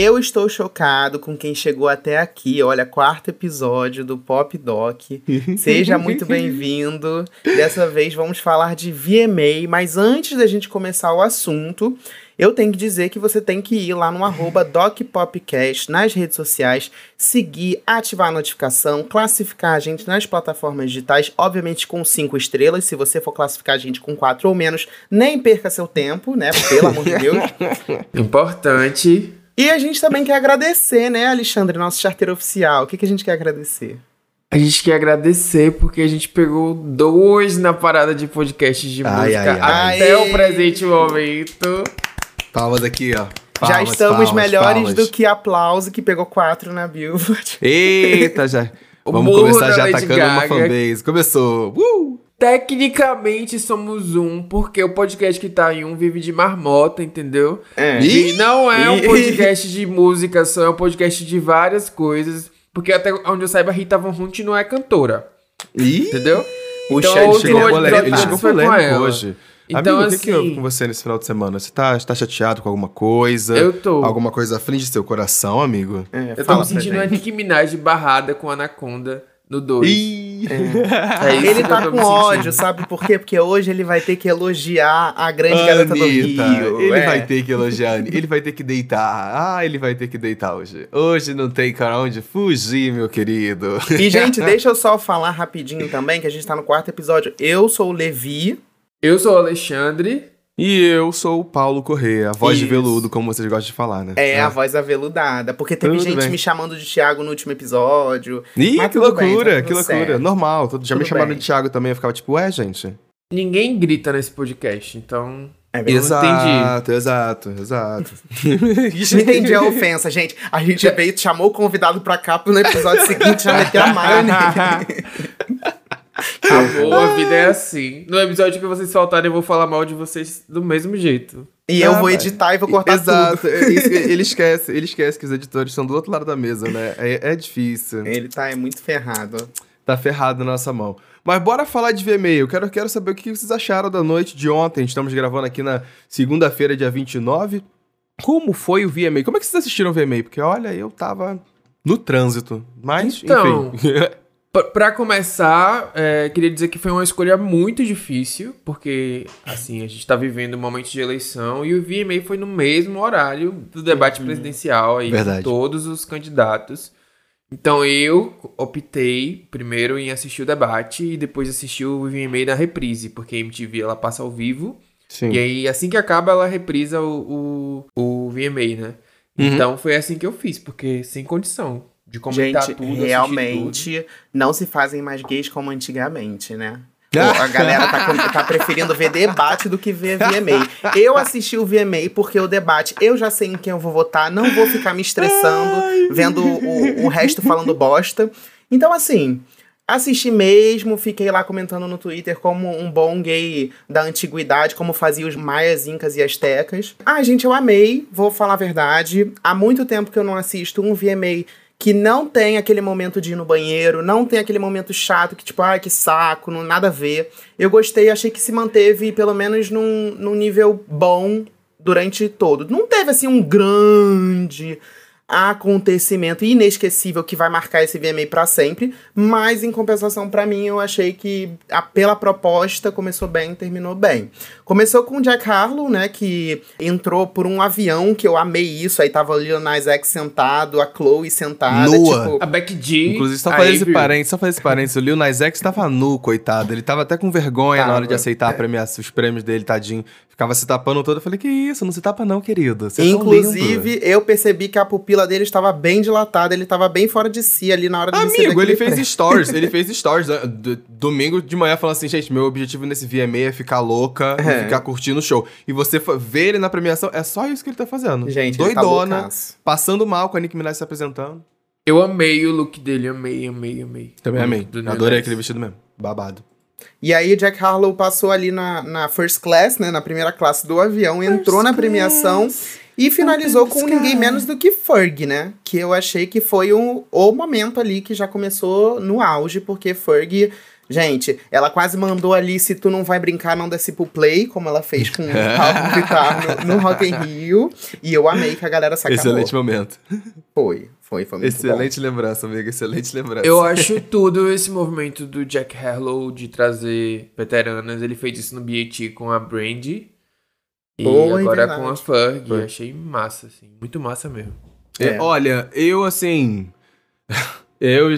Eu estou chocado com quem chegou até aqui. Olha, quarto episódio do Pop Doc. Seja muito bem-vindo. Dessa vez vamos falar de VMA, mas antes da gente começar o assunto, eu tenho que dizer que você tem que ir lá no arroba DocPopcast nas redes sociais, seguir, ativar a notificação, classificar a gente nas plataformas digitais, obviamente com cinco estrelas. Se você for classificar a gente com quatro ou menos, nem perca seu tempo, né? Pelo amor de Deus. Importante. E a gente também quer agradecer, né, Alexandre, nosso charteiro oficial. O que, que a gente quer agradecer? A gente quer agradecer porque a gente pegou dois na parada de podcast de Ai, música ai, até ai. o presente momento. Palmas aqui, ó. Já Palmas, estamos palmas, melhores palmas. do que aplauso, que pegou quatro na Billboard. Eita, já. O Vamos começar já atacando uma Gaga. fanbase. Começou. Uh! Tecnicamente somos um, porque o podcast que tá em um vive de marmota, entendeu? É. E não é um podcast de música só, é um podcast de várias coisas. Porque até onde eu saiba, a Rita Von Hunt não é cantora, Ih! entendeu? O Então, é polêmico, chegou foi com polêmico hoje. Então, Amigo, o que, que assim- houve com você nesse final de semana? Você tá, tá chateado com alguma coisa? Eu tô. Alguma coisa aflige seu coração, amigo? É, Eu tô me sentindo a gente. Nicki Minaj barrada com Anaconda no 2. Ih! É isso Ele tá com ódio, sabe por quê? Porque hoje ele vai ter que elogiar a grande garota do Anitta, Rio. ele é. vai ter que elogiar, a Anitta. ele vai ter que deitar. Ah, ele vai ter que deitar hoje. Hoje não tem pra onde fugir, meu querido. E, gente, deixa eu só falar rapidinho também, que a gente tá no quarto episódio. Eu sou o Levi. Eu sou o Alexandre. E eu sou o Paulo Corrêa, a voz de Isso. veludo, como vocês gostam de falar, né? É, Ah. a voz aveludada. Porque teve Tudo gente bem. me chamando de Thiago no último episódio. Ih, Mas que tudo bem, loucura, tá que tudo loucura. certo. Normal, todo- já me Tudo chamaram bem. de Thiago também, eu ficava tipo, ué, gente. Ninguém grita nesse podcast, então. É verdade. Exato, exato, exato. Não entendi a ofensa, gente. A gente veio, chamou o convidado pra cá, no episódio seguinte já meteu a malha nele. Amor, a vida é assim. No episódio que vocês faltarem, eu vou falar mal de vocês do mesmo jeito. E eu Ah, vou vai. editar e vou cortar Exato, tudo. é isso que- ele esquece, ele esquece que os editores estão do outro lado da mesa, né? É, é difícil. Ele tá é muito ferrado. Tá ferrado na nossa mão. Mas bora falar de VMA. Eu quero, quero saber o que vocês acharam da noite de ontem. Estamos gravando aqui na segunda-feira, dia 29. Como foi o VMA? Como é que vocês assistiram o VMA? Porque, olha, eu tava no trânsito. Mas, Então, enfim. Pra- Pra começar, é, queria dizer que foi uma escolha muito difícil, porque, assim, a gente tá vivendo um momento de eleição e o VMA foi no mesmo horário do debate presidencial aí, Verdade. todos os candidatos. Então eu optei primeiro em assistir o debate e depois assistir o VMA na reprise, porque a MTV ela passa ao vivo Sim. e aí assim que acaba ela reprisa o, o, o VMA, né? Uhum. Então foi assim que eu fiz, porque sem condição de comentar Gente, tudo, assistir tudo. realmente não se fazem mais gays como antigamente, né? Pô, a galera tá, tá preferindo ver debate do que ver VMA. Eu assisti o VMA porque o debate, eu já sei em quem eu vou votar, não vou ficar me estressando vendo o, o resto falando bosta. Então, assim, assisti mesmo, fiquei lá comentando no Twitter como um bom gay da antiguidade, como fazia os maias, incas e astecas. Ah, gente, eu amei, vou falar a verdade. Há muito tempo que eu não assisto um VMA que não tem aquele momento de ir no banheiro, não tem aquele momento chato que, tipo, ai, que saco, não, nada a ver. Eu gostei, achei que se manteve, pelo menos, num, num nível bom durante todo. Não teve, assim, um grande acontecimento inesquecível que vai marcar esse VMA pra sempre, mas em compensação pra mim eu achei que a, pela proposta começou bem, terminou bem. Começou com o Jack Harlow, né, que entrou por um avião que eu amei isso, aí tava o Lil Nas X sentado, a Chloe sentada, Nua. tipo, A Beck G. Inclusive, só fazer esse parênteses, só fazer esse parênteses. O Lil Nas X tava nu, coitado. Ele tava até com vergonha na hora de Tava. aceitar a premiação, os prêmios dele, tadinho. Ficava se tapando todo. Eu falei, que isso, não se tapa não, querido. Você é tão lindo." Inclusive, eu percebi que a pupila dele estava bem dilatada, ele estava bem fora de si ali na hora de Amigo, ele fez stories, ele fez stories né, domingo de manhã falando assim, gente, meu objetivo nesse VMA é ficar louca É. e ficar curtindo o show. E você vê ele na premiação, é só isso que ele tá fazendo. Gente, ele tá Doidona, loucaço. passando mal com a Nicki Minaj se apresentando. Eu amei o look dele, amei, amei, amei. Também amei. Adorei aquele vestido mesmo. Babado. E aí, Jack Harlow passou ali na, na first class, né, na primeira classe do avião, entrou na premiação e finalizou com ninguém menos do que Ferg, né? Que eu achei que foi o, o momento ali que já começou no auge, porque Ferg Gente, ela quase mandou ali, se tu não vai brincar, não desce pro play, como ela fez com o Pablo Vittar no, no Rock in Rio. E eu amei que a galera sacou. Excelente momento. Foi, foi, foi muito Excelente lembrança, amiga. Excelente lembrança. Eu acho tudo esse movimento do Jack Harlow de trazer veteranas. Ele fez isso no BAT com a Brandy. E Foi, agora verdade. com a Ferg. Foi. Achei massa, assim. Muito massa mesmo. É, É. olha, eu assim. eu.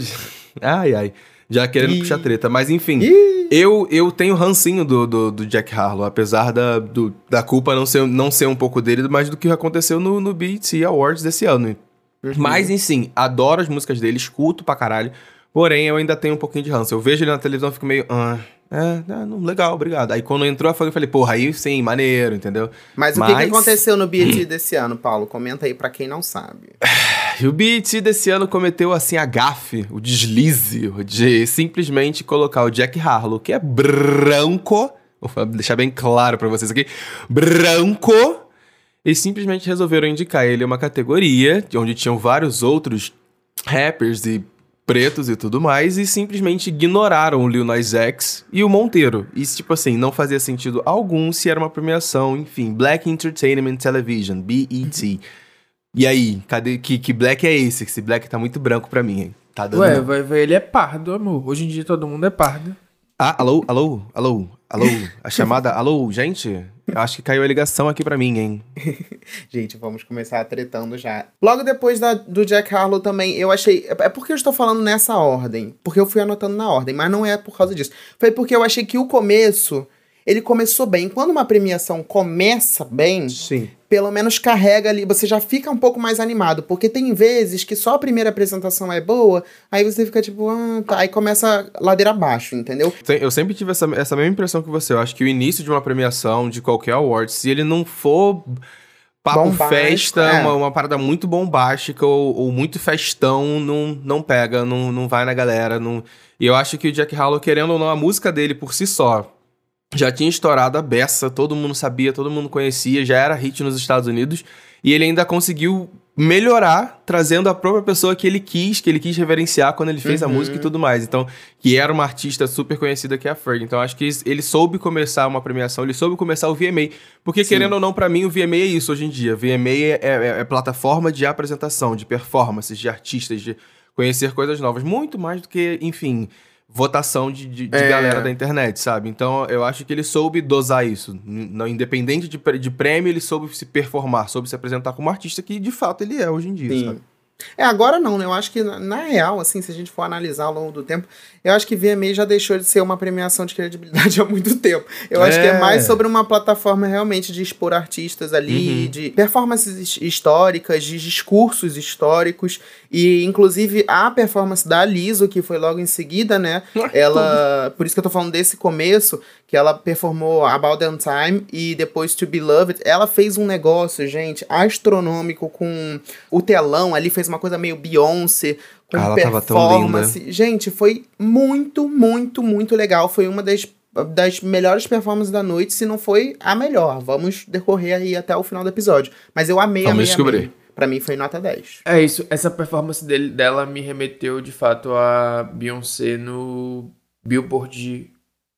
Ai, ai. Já querendo Ih. puxar treta, mas enfim. Ih. Eu, eu tenho rancinho do, do, do Jack Harlow, apesar da, do- da culpa não ser, não ser um pouco dele, mas do que aconteceu no, no BET Awards desse ano. Uhum. Mas, enfim, adoro as músicas dele, escuto pra caralho. Porém, eu ainda tenho um pouquinho de ranço. Eu vejo ele na televisão e fico meio. Ah, é, é, não, legal, obrigado. Aí quando entrou a Fang, eu falei, porra, aí sim, maneiro, entendeu? Mas o que, que Mas- aconteceu no BET desse ano, Paulo? Comenta aí pra quem não sabe. E o BET desse ano cometeu, assim, a gafe, o deslize de simplesmente colocar o Jack Harlow, que é branco, vou deixar bem claro pra vocês aqui, branco, e simplesmente resolveram indicar ele uma categoria onde tinham vários outros rappers e pretos e tudo mais, e simplesmente ignoraram o Lil Nas X e o Monteiro. E, tipo assim, não fazia sentido algum se era uma premiação, enfim, Black Entertainment Television, BET. E aí, cadê que, que black é esse? Esse black tá muito branco pra mim, hein? Tá dando. Ué, vai ver, ele é pardo, amor. Hoje em dia todo mundo é pardo. Ah, alô, alô, alô, alô. A chamada, alô, gente? Acho que caiu a ligação aqui pra mim, hein? Gente, vamos começar tretando já. Logo depois da- do Jack Harlow também, eu achei. É porque eu estou falando nessa ordem. Porque eu fui anotando na ordem, mas não é por causa disso. Foi porque eu achei que o começo. Ele começou bem. Quando uma premiação começa bem, Sim. pelo menos carrega ali, você já fica um pouco mais animado, porque tem vezes que só a primeira apresentação é boa, aí você fica tipo, ah, tá, aí começa ladeira abaixo, entendeu? Eu sempre tive essa, essa mesma impressão que você. Eu acho que o início de uma premiação, de qualquer award, se ele não for papo Bombástico, festa, é. uma, uma parada muito bombástica ou, ou muito festão, não, não pega, não, não vai na galera. Não... E eu acho que o Jack Harlow, querendo ou não, a música dele por si só já tinha estourado a beça, todo mundo sabia, todo mundo conhecia, já era hit nos Estados Unidos, e ele ainda conseguiu melhorar, trazendo a própria pessoa que ele quis, que ele quis reverenciar quando ele fez a Uhum. música e tudo mais. Então, que era uma artista super conhecida que é a Ferg. Então, acho que ele soube começar uma premiação, ele soube começar o VMA. Porque, Sim. querendo ou não, pra mim, o VMA é isso hoje em dia. VMA é, é- é plataforma de apresentação, de performances, de artistas, de conhecer coisas novas. Muito mais do que, enfim, votação de, de, de É. galera da internet, sabe? Então, eu acho que ele soube dosar isso. Não, independente de, de prêmio, ele soube se performar, soube se apresentar como artista que, de fato, ele é hoje em dia, Sim. sabe? É, agora não, né? Eu acho que, na, na real, assim, se a gente for analisar ao longo do tempo, eu acho que VMA já deixou de ser uma premiação de credibilidade há muito tempo. Eu acho que é É. mais sobre uma plataforma realmente de expor artistas ali, Uhum. de performances his- históricas, de discursos históricos. E, inclusive, a performance da Liso, que foi logo em seguida, né? Ela. Por isso que eu tô falando desse começo, que ela performou About Damn Time e depois To Beloved. Ela fez um negócio, gente, astronômico com o telão ali, fez uma coisa meio Beyoncé. Com Ah, ela tava tão performance. Gente, foi muito, muito, muito legal. Foi uma das, das melhores performances da noite, se não foi a melhor. Vamos decorrer aí até o final do episódio. Mas eu amei, Vamos amei, descobrir. amei. Pra mim foi nota 10. É isso, essa performance dele, dela me remeteu de fato a Beyoncé no Billboard,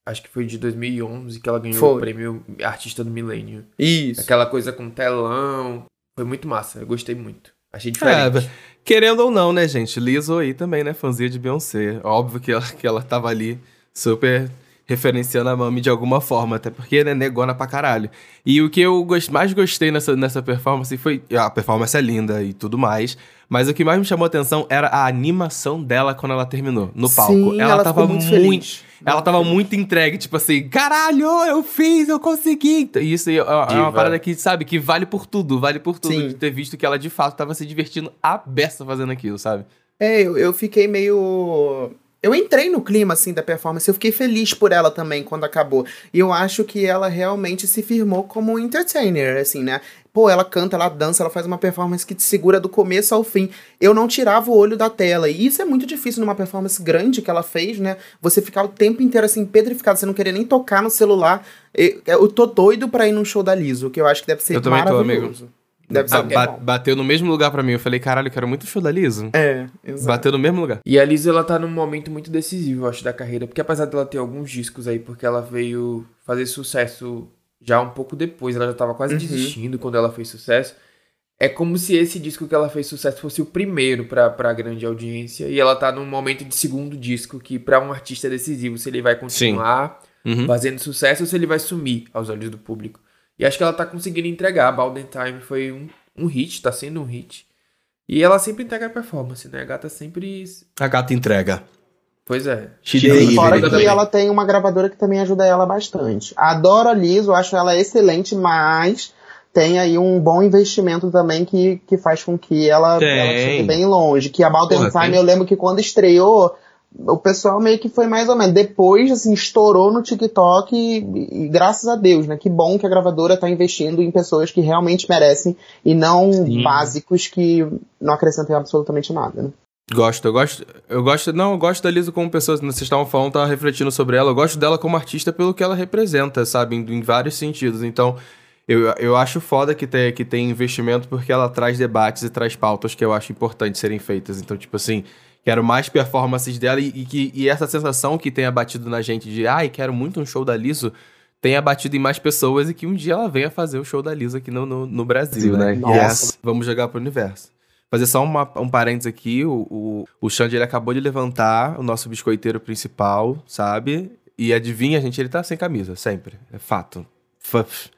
acho que foi de 2011, que ela ganhou Foi. o prêmio Artista do Milênio. Isso. Aquela coisa com telão, foi muito massa, eu gostei muito. Achei diferente. É, querendo ou não, né, gente? Lizzo aí também, né? Fãzinha de Beyoncé. Óbvio que ela, que ela tava ali super referenciando a Mami de alguma forma, até porque, né, negona pra caralho. E o que eu gos- mais gostei nessa, nessa performance foi... A performance é linda e tudo mais, mas o que mais me chamou a atenção era a animação dela quando ela terminou, no palco. Sim, ela, tava ficou muito, feliz. Ela tava muito entregue, tipo assim, caralho, eu fiz, eu consegui. E isso aí é, é uma parada que, sabe, que vale por tudo, vale por tudo. Sim. De ter visto que ela de fato tava se divertindo a beça fazendo aquilo, sabe? É, eu, eu fiquei meio. Eu entrei no clima, assim, da performance. Eu fiquei feliz por ela também quando acabou. E eu acho que ela realmente se firmou como entertainer, assim, né? Pô, ela canta, ela dança, ela faz uma performance que te segura do começo ao fim. Eu não tirava o olho da tela. E isso é muito difícil numa performance grande que ela fez, né? Você ficar o tempo inteiro, assim, pedrificado, você não querer nem tocar no celular. Eu, eu tô doido pra ir num show da Liso, que eu acho que deve ser Eu também tô, maravilhoso. Deve ser Ba- bom. bateu no mesmo lugar pra mim. Eu falei, caralho, eu quero muito o show da Lisa. É, exato. Bateu no mesmo lugar. E a Lisa, ela tá num momento muito decisivo, eu acho, da carreira. Porque apesar dela ter alguns discos aí, porque ela veio fazer sucesso já um pouco depois, ela já tava quase Uhum. desistindo quando ela fez sucesso. É como se esse disco que ela fez sucesso fosse o primeiro pra, pra grande audiência. E ela tá num momento de segundo disco, que pra um artista é decisivo, se ele vai continuar Uhum. fazendo sucesso ou se ele vai sumir aos olhos do público. E acho que ela tá conseguindo entregar. Balden Time foi um, um hit, tá sendo um hit. E ela sempre entrega performance, né? A gata sempre. A gata entrega. Pois é. She E delivered. fora que também. ela tem uma gravadora que também ajuda ela bastante. Adoro a Liso, acho ela excelente, mas tem aí um bom investimento também que, que faz com que ela, Tem. ela chegue bem longe. Que a Porra, Time, tem. eu lembro que quando estreou, o pessoal meio que foi mais ou menos. Depois, assim, estourou no TikTok e, e graças a Deus, né? Que bom que a gravadora tá investindo em pessoas que realmente merecem e não Sim. básicos que não acrescentem absolutamente nada, né? Gosto, eu gosto. Eu gosto. Não, eu gosto da Lisa como pessoa. Vocês estavam falando, tava refletindo sobre ela. Eu gosto dela como artista pelo que ela representa, sabe? Em, em vários sentidos. Então, eu, eu acho foda que tem, que tem investimento porque ela traz debates e traz pautas que eu acho importante serem feitas. Então, tipo assim, quero mais performances dela e, e, que- e essa sensação que tenha batido na gente de ai, quero muito um show da Liso. Tenha batido em mais pessoas e que um dia ela venha fazer o show da Lisa aqui no, no, no Brasil, né? Nossa. Yes. Vamos jogar pro universo. Fazer só uma- um parênteses aqui, o, o, o Xande, ele acabou de levantar o nosso biscoiteiro principal, sabe? E adivinha, gente, ele tá sem camisa, sempre. É fato. F-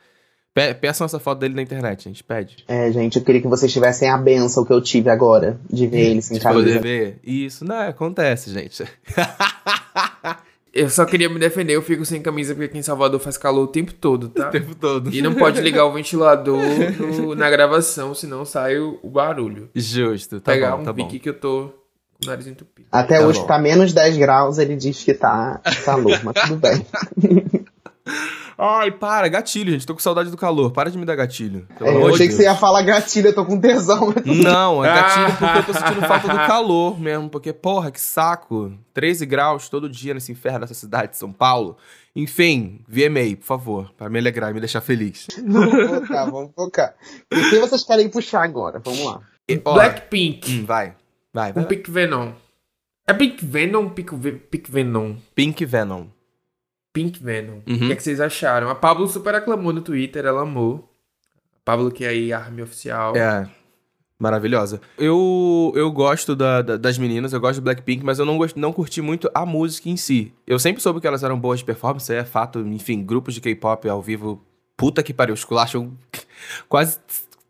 Pe peçam essa foto dele na internet, gente, pede. É, gente, eu queria que vocês tivessem a benção que eu tive agora de ver ele sem Se poder camisa. ver. Isso, não, acontece, gente. Eu só queria me defender, eu fico sem camisa porque aqui em Salvador faz calor o tempo todo, tá? O tempo todo. E não pode ligar o ventilador no- na gravação, senão sai o, o barulho. Justo, tá Pegar bom, um tá bom. pique que eu tô com o nariz entupido. Até Tá hoje bom. tá menos 10 graus, ele diz que tá calor, mas tudo bem. Ai, para, gatilho, gente, tô com saudade do calor. Para de me dar gatilho. É, eu achei que Deus. você ia falar gatilho, eu tô com tesão. Não, é gatilho porque eu tô sentindo falta do calor mesmo. Porque, porra, que saco. 13 graus todo dia nesse inferno dessa cidade de São Paulo. Enfim, VMA, por favor, pra me alegrar e me deixar feliz. vamos focar, vamos focar. E o que vocês querem puxar agora? Vamos lá. Ó, Blackpink, hum, vai. Vai, um vai. Pink Venom. É Pink Venom ou Pink, Ve- Pink Venom? Pink Venom. Pink Venom. Uhum. O que, é que vocês acharam? A Pablo super aclamou no Twitter, ela amou. A Pablo que é aí a Army Oficial. É. Maravilhosa. Eu, eu gosto da- da- das meninas, eu gosto do Blackpink, mas eu não, gost, não curti muito a música em si. Eu sempre soube que elas eram boas de performance, é fato. Enfim, grupos de K-pop ao vivo, puta que pariu, esculacham quase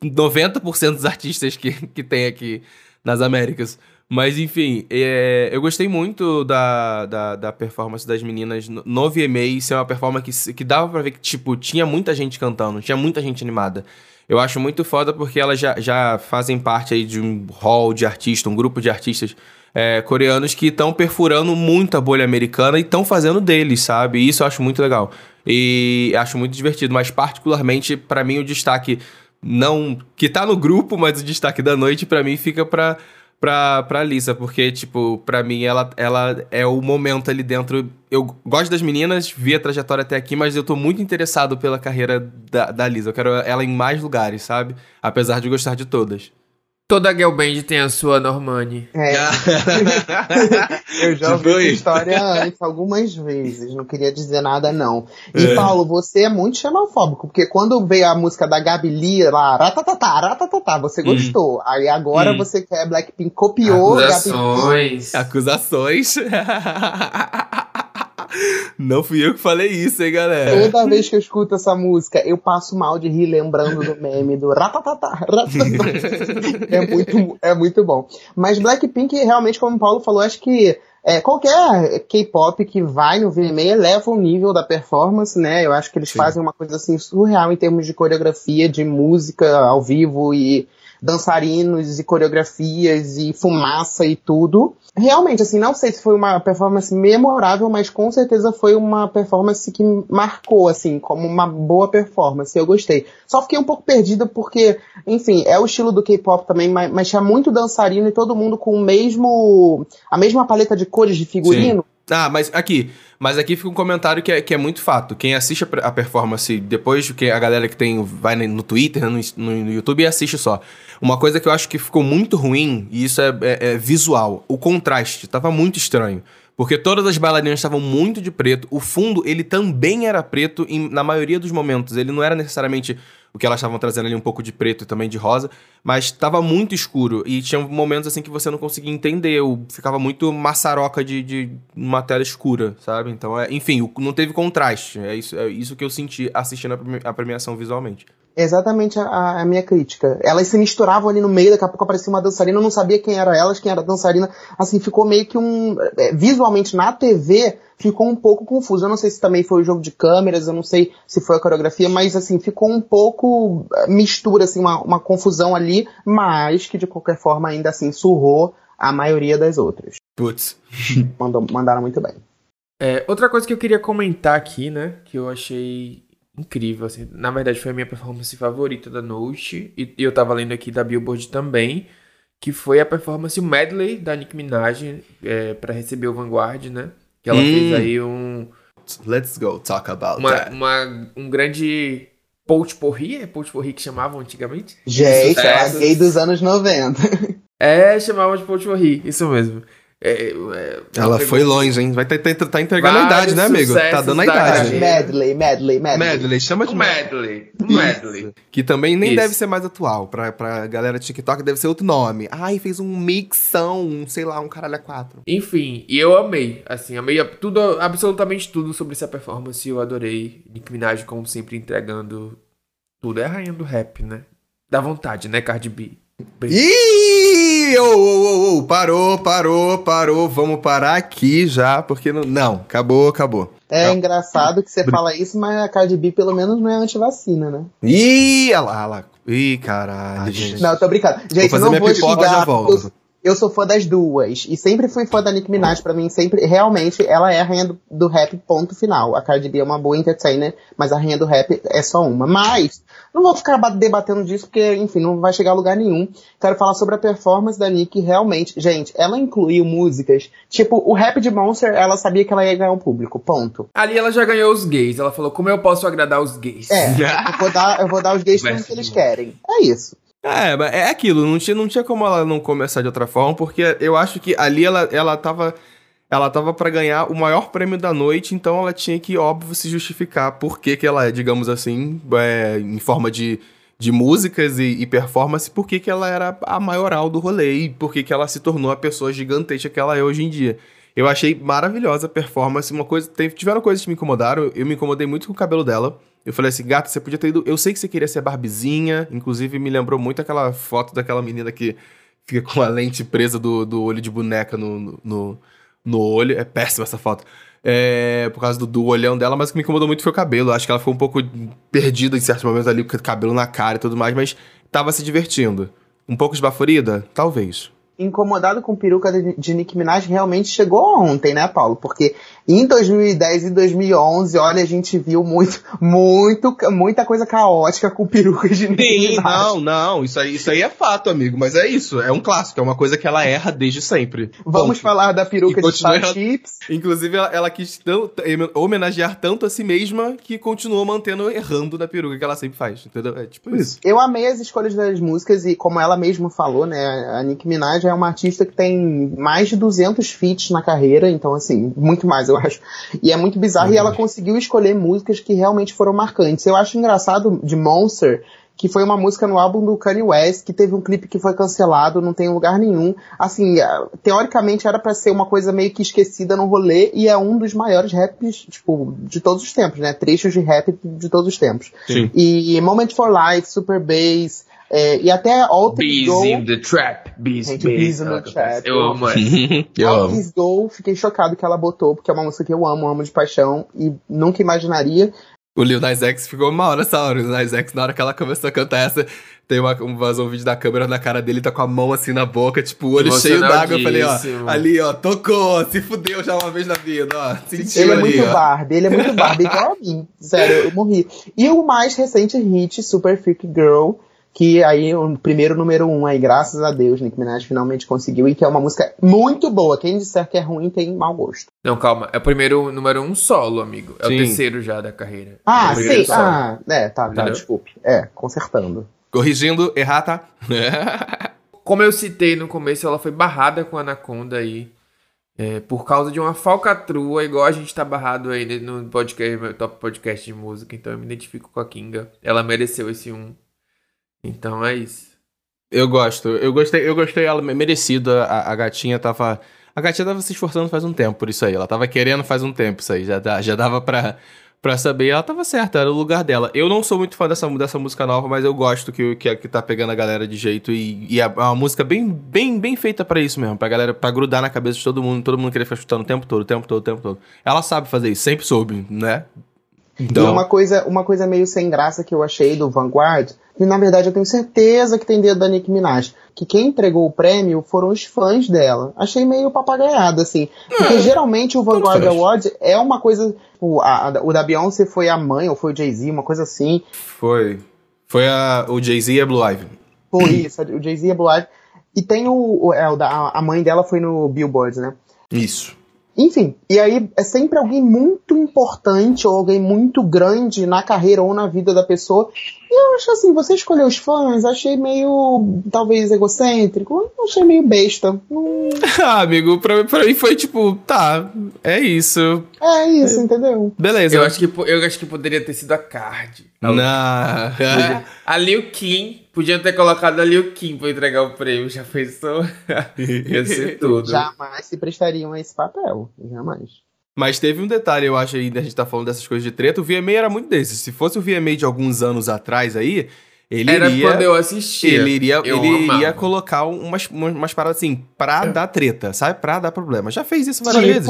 90% dos artistas que, que tem aqui nas Américas. Mas, enfim, é, eu gostei muito da, da, da performance das meninas no, VMA. Ser uma performance que, que dava pra ver que, tipo, tinha muita gente cantando, tinha muita gente animada. Eu acho muito foda porque elas já, já fazem parte aí de um hall de artistas, um grupo de artistas é, coreanos que estão perfurando muito a bolha americana e estão fazendo deles, sabe? E isso eu acho muito legal. E acho muito divertido, mas particularmente, pra mim, o destaque não. que tá no grupo, mas o destaque da noite, pra mim, fica pra. Pra, pra Lisa, porque, tipo, pra mim ela, ela é o momento ali dentro. Eu gosto das meninas, vi a trajetória até aqui, mas eu tô muito interessado pela carreira da, da Lisa. Eu quero ela em mais lugares, sabe? Apesar de gostar de todas. Toda girl band tem a sua Normani. É, eu já ouvi essa história antes, algumas vezes. Não queria dizer nada, não. E, É. Paulo, você é muito xenofóbico, porque quando veio a música da Gabi Lee lá, ratatatá, ratatatá, você Hum. gostou. Aí agora Hum. você quer Blackpink, copiou Gabi Acusações. Acusações. Não fui eu que falei isso, hein, galera? Toda vez que eu escuto essa música, eu passo mal de rir lembrando do meme do ratatatá. É muito, é muito bom. Mas Blackpink, realmente, como o Paulo falou, acho que é, qualquer K-pop que vai no VMA eleva o nível da performance, né? Eu acho que eles Sim. fazem uma coisa assim surreal em termos de coreografia, de música ao vivo e dançarinos e coreografias e fumaça e tudo. Realmente, assim, não sei se foi uma performance memorável, mas com certeza foi uma performance que marcou, assim, como uma boa performance. Eu gostei. Só fiquei um pouco perdida porque, enfim, é o estilo do K-pop também, mas, tinha muito dançarino e todo mundo com o mesmo, a mesma paleta de cores de figurino. Ah, mas aqui. Mas aqui fica um comentário que é, que é muito fato. Quem assiste a, performance depois, que a galera que tem vai no Twitter, no, no, YouTube e assiste só. Uma coisa que eu acho que ficou muito ruim, e isso é, é, é visual, o contraste. Tava muito estranho. Porque todas as bailarinas estavam muito de preto. O fundo, ele também era preto em, na maioria dos momentos. Ele não era necessariamente o que elas estavam trazendo ali um pouco de preto e também de rosa, mas estava muito escuro e tinha momentos assim que você não conseguia entender, ficava muito maçaroca de, de uma tela escura, sabe? Então, é, enfim, não teve contraste. É isso, é isso que eu senti assistindo a premiação visualmente. Exatamente a, a, minha crítica. Elas se misturavam ali no meio, daqui a pouco aparecia uma dançarina, eu não sabia quem era elas, quem era a dançarina. Assim, ficou meio que um. É, visualmente na TV, ficou um pouco confuso. Eu não sei se também foi o jogo de câmeras, eu não sei se foi a coreografia, mas assim, ficou um pouco é, mistura, assim, uma, uma confusão ali, mas que de qualquer forma ainda assim surrou a maioria das outras. Putz. mandaram muito bem. É, outra coisa que eu queria comentar aqui, né, que eu achei incrível, assim. Na verdade, foi a minha performance favorita da noite. E, eu tava lendo aqui da Billboard também. Que foi a performance, o medley da Nicki Minaj é, para receber o Vanguard, né? Que ela hum. fez aí um... Let's go talk about uma, that. Uma, um grande potpourri, é potpourri que chamavam antigamente? Gente, é a gay dos anos 90. É, chamavam de potpourri, isso mesmo. É, é, ela foi longe, hein? Vai tá, tá, tá entregando a idade, né, amigo? Tá dando a idade. Medley, medley, medley. Medley, chama de medley. Medley. Que também nem Isso. deve ser mais atual. Pra, pra galera de TikTok deve ser outro nome. Ai, fez um mixão, um, sei lá, um caralho a quatro. Enfim, e eu amei. Assim, amei tudo, absolutamente tudo sobre essa performance. Eu adorei. Nick Minaj, como sempre, entregando tudo. É a rainha do rap, né? Dá vontade, né, Cardi B? Ih! Oh, oh, oh, parou, parou, parou. Vamos parar aqui já, porque não. Não, acabou, acabou. É não. engraçado que você fala isso, mas a Cardi B pelo menos não é antivacina, né? Ih, olha lá, olha lá. Ih, caralho, gente. Não, tô brincando. Gente, vou não vou pipoca, xingar. Já volto. Eu sou fã das duas. E sempre fui fã da Nicki Minaj. Pra mim, sempre, realmente, ela é a rainha do, do, rap, ponto final. A Cardi B é uma boa entertainer, mas a rainha do rap é só uma. Mas, não vou ficar debatendo disso, porque, enfim, não vai chegar a lugar nenhum. Quero falar sobre a performance da Nicki, realmente. Gente, ela incluiu músicas, tipo, o rap de Monster, ela sabia que ela ia ganhar um público, ponto. Ali ela já ganhou os gays. Ela falou, como eu posso agradar os gays? É, eu vou dar, eu vou dar os gays tudo que eles querem. É isso. É, é aquilo, não tinha, não tinha como ela não começar de outra forma, porque eu acho que ali ela, ela tava. Ela tava para ganhar o maior prêmio da noite, então ela tinha que, óbvio, se justificar por que, que ela é, digamos assim, é, em forma de, de músicas e, e performance, por que, que ela era a maioral do rolê e por que, que ela se tornou a pessoa gigantesca que ela é hoje em dia. Eu achei maravilhosa a performance. Uma coisa, tiveram coisas que me incomodaram. Eu me incomodei muito com o cabelo dela. Eu falei assim, gata, você podia ter ido. Eu sei que você queria ser Barbizinha. Inclusive, me lembrou muito aquela foto daquela menina que fica com a lente presa do, do olho de boneca no, no, no olho. É péssima essa foto. É, por causa do, do olhão dela, mas o que me incomodou muito foi o cabelo. Acho que ela ficou um pouco perdida em certos momentos ali, com o cabelo na cara e tudo mais, mas tava se divertindo. Um pouco esbaforida? Talvez incomodado com peruca de, de Nicki Minaj realmente chegou ontem, né, Paulo? Porque em 2010 e 2011, olha, a gente viu muito, muito, muita coisa caótica com perucas de Nicki Sim, Minaj. não, não, isso aí, isso aí é fato, amigo, mas é isso, é um clássico, é uma coisa que ela erra desde sempre. Vamos Ponto. falar da peruca de Star Chips. Inclusive, ela, ela quis tanto, homenagear tanto a si mesma que continuou mantendo errando na peruca que ela sempre faz, entendeu? É tipo isso. Eu amei as escolhas das músicas e como ela mesma falou, né, a Nicki Minaj é uma artista que tem mais de 200 feats na carreira, então assim, muito mais eu acho. E é muito bizarro uhum. e ela conseguiu escolher músicas que realmente foram marcantes. Eu acho engraçado de Monster que foi uma música no álbum do Kanye West, que teve um clipe que foi cancelado, não tem lugar nenhum. Assim, teoricamente era para ser uma coisa meio que esquecida no rolê e é um dos maiores raps, tipo, de todos os tempos, né? Trechos de rap de todos os tempos. Sim. E Moment for Life, Super Bass, é, e até Alter Bees Go... in the Trap. Bees, Gente, Bees, in the Trap. Eu amo essa. eu amo. Go, fiquei chocado que ela botou, porque é uma música que eu amo, amo de paixão, e nunca imaginaria. O Lil Nas X ficou mal nessa hora. O Lil Nas X, na hora que ela começou a cantar essa, tem uma, um, vazou um vídeo da câmera na cara dele, tá com a mão assim na boca, tipo, o olho cheio d'água. Eu falei, ó, ali, ó, tocou, se fudeu já uma vez na vida, ó. Sentiu ele é muito ó. Barbie, ele é muito Barbie igual a mim. Sério, eu morri. E o mais recente hit, Super Freak Girl, que aí o primeiro número um aí, graças a Deus, Nick Minaj finalmente conseguiu, e que é uma música muito boa. Quem disser que é ruim tem mau gosto. Não, calma. É o primeiro número um solo, amigo. É Sim. o terceiro já da carreira. Ah, É sim. solo. Ah, é, tá, tá, Entendeu? desculpe. É, consertando. Corrigindo, errata. Como eu citei no começo, ela foi barrada com a Anaconda aí. é, por causa de uma falcatrua, igual a gente tá barrado aí no podcast, meu top podcast de música. Então eu me identifico com a Kinga. Ela mereceu esse um. Então é isso. Eu gosto, eu gostei, eu gostei ela merecido. A, a gatinha tava. A gatinha tava se esforçando faz um tempo por isso aí. Ela tava querendo faz um tempo isso aí. Já, já dava pra, pra saber. Ela tava certa, era o lugar dela. Eu não sou muito fã dessa, dessa música nova, mas eu gosto que, que, que tá pegando a galera de jeito. E, e é uma música bem, bem, bem feita pra isso mesmo. Pra galera, pra grudar na cabeça de todo mundo. Todo mundo querer ficar escutando o tempo todo, o tempo todo, o tempo todo. Ela sabe fazer isso, sempre soube, né? E uma coisa, uma coisa meio sem graça que eu achei do Vanguard, e na verdade eu tenho certeza que tem dedo da Nicki Minaj, que quem entregou o prêmio foram os fãs dela. Achei meio papagaiado, assim. Porque geralmente o Vanguard faz. Award é uma coisa. O, a- a- o da Beyoncé foi a mãe, ou foi o Jay-Z, uma coisa assim. Foi. Foi a, o Jay-Z e a Blue Ivy. Foi isso, o Jay-Z e a Blue Ivy. E tem o. o, é, o da, a mãe dela foi no Billboard, né? Isso. Enfim, e aí é sempre alguém muito importante ou alguém muito grande na carreira ou na vida da pessoa. E eu acho assim, você escolheu os fãs, achei meio, talvez, egocêntrico, achei meio besta. Não- Ah, amigo, pra, pra mim foi tipo, tá, é isso. É isso, entendeu? Beleza. Eu acho, que, eu acho que poderia ter sido a Card. Não. A Liu Kim. Podiam ter colocado a Liu Kim pra entregar o prêmio. Já pensou? Ia ser tudo. Jamais se prestariam a esse papel. Jamais. Mas teve um detalhe, eu acho, aí, da gente tá falando dessas coisas de treta, o VMA era muito desses. Se fosse o VMA de alguns anos atrás aí, ele Era iria... quando eu assistia. Ele iria, Eu ele amava. iria colocar umas, umas, umas paradas assim, pra dar treta, sabe? Pra dar problema. Já fez isso várias vezes.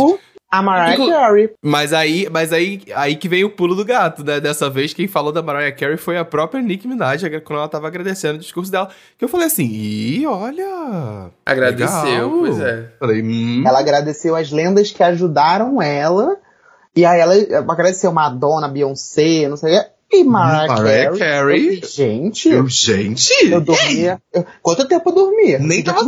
A Mariah Inclu- Carey. Mas aí, mas aí, aí que vem o pulo do gato, né? Dessa vez, quem falou da Mariah Carey foi a própria Nicki Minaj, quando ela tava agradecendo o discurso dela. Que eu falei assim, ih, olha... Agradeceu, legal." pois é. Falei, hum... Ela agradeceu as lendas que ajudaram ela. E aí ela agradeceu Madonna, Beyoncé, não sei o quê. E Mariah, Mariah Carey. Carey. Eu gente, eu, gente... dormia. eu- quanto tempo eu dormia? Nem Eu tava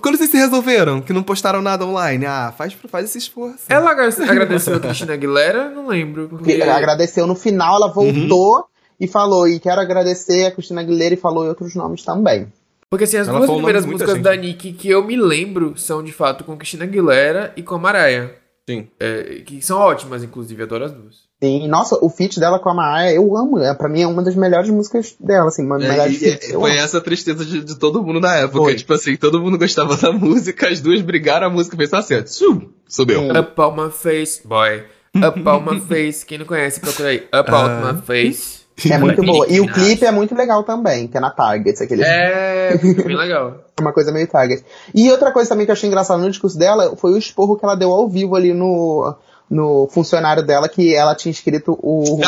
Quando vocês se resolveram? Que não postaram nada online? Ah, faz, faz esse esforço. Ela agra- agradeceu a Cristina Aguilera? Não lembro. Porque... Ela agradeceu no final, ela voltou e falou, e quero agradecer a Cristina Aguilera e falou em outros nomes também. Porque assim, as Ela duas primeiras músicas gente. da Nick que eu me lembro são de fato com Cristina Aguilera e com a Mariah. Sim. É, que são ótimas, inclusive, adoro as duas. Sim, nossa, o feat dela com a Mariah, eu amo. É, pra mim é uma das melhores músicas dela, assim, uma das melhores feats. Eu foi amo. essa a tristeza de, de todo mundo na época. Foi. Tipo assim, todo mundo gostava da música, as duas brigaram, a música fez assim, ó, sum, subiu. Sim. Up on my face, boy. Up on my face. Quem não conhece, procura aí. Up on my face. É muito boa. E o clipe é muito legal também, que é na Target, aquele É, bem legal. uma coisa meio Target. E outra coisa também que eu achei engraçado no discurso dela foi o esporro que ela deu ao vivo ali no, no funcionário dela, que ela tinha escrito o,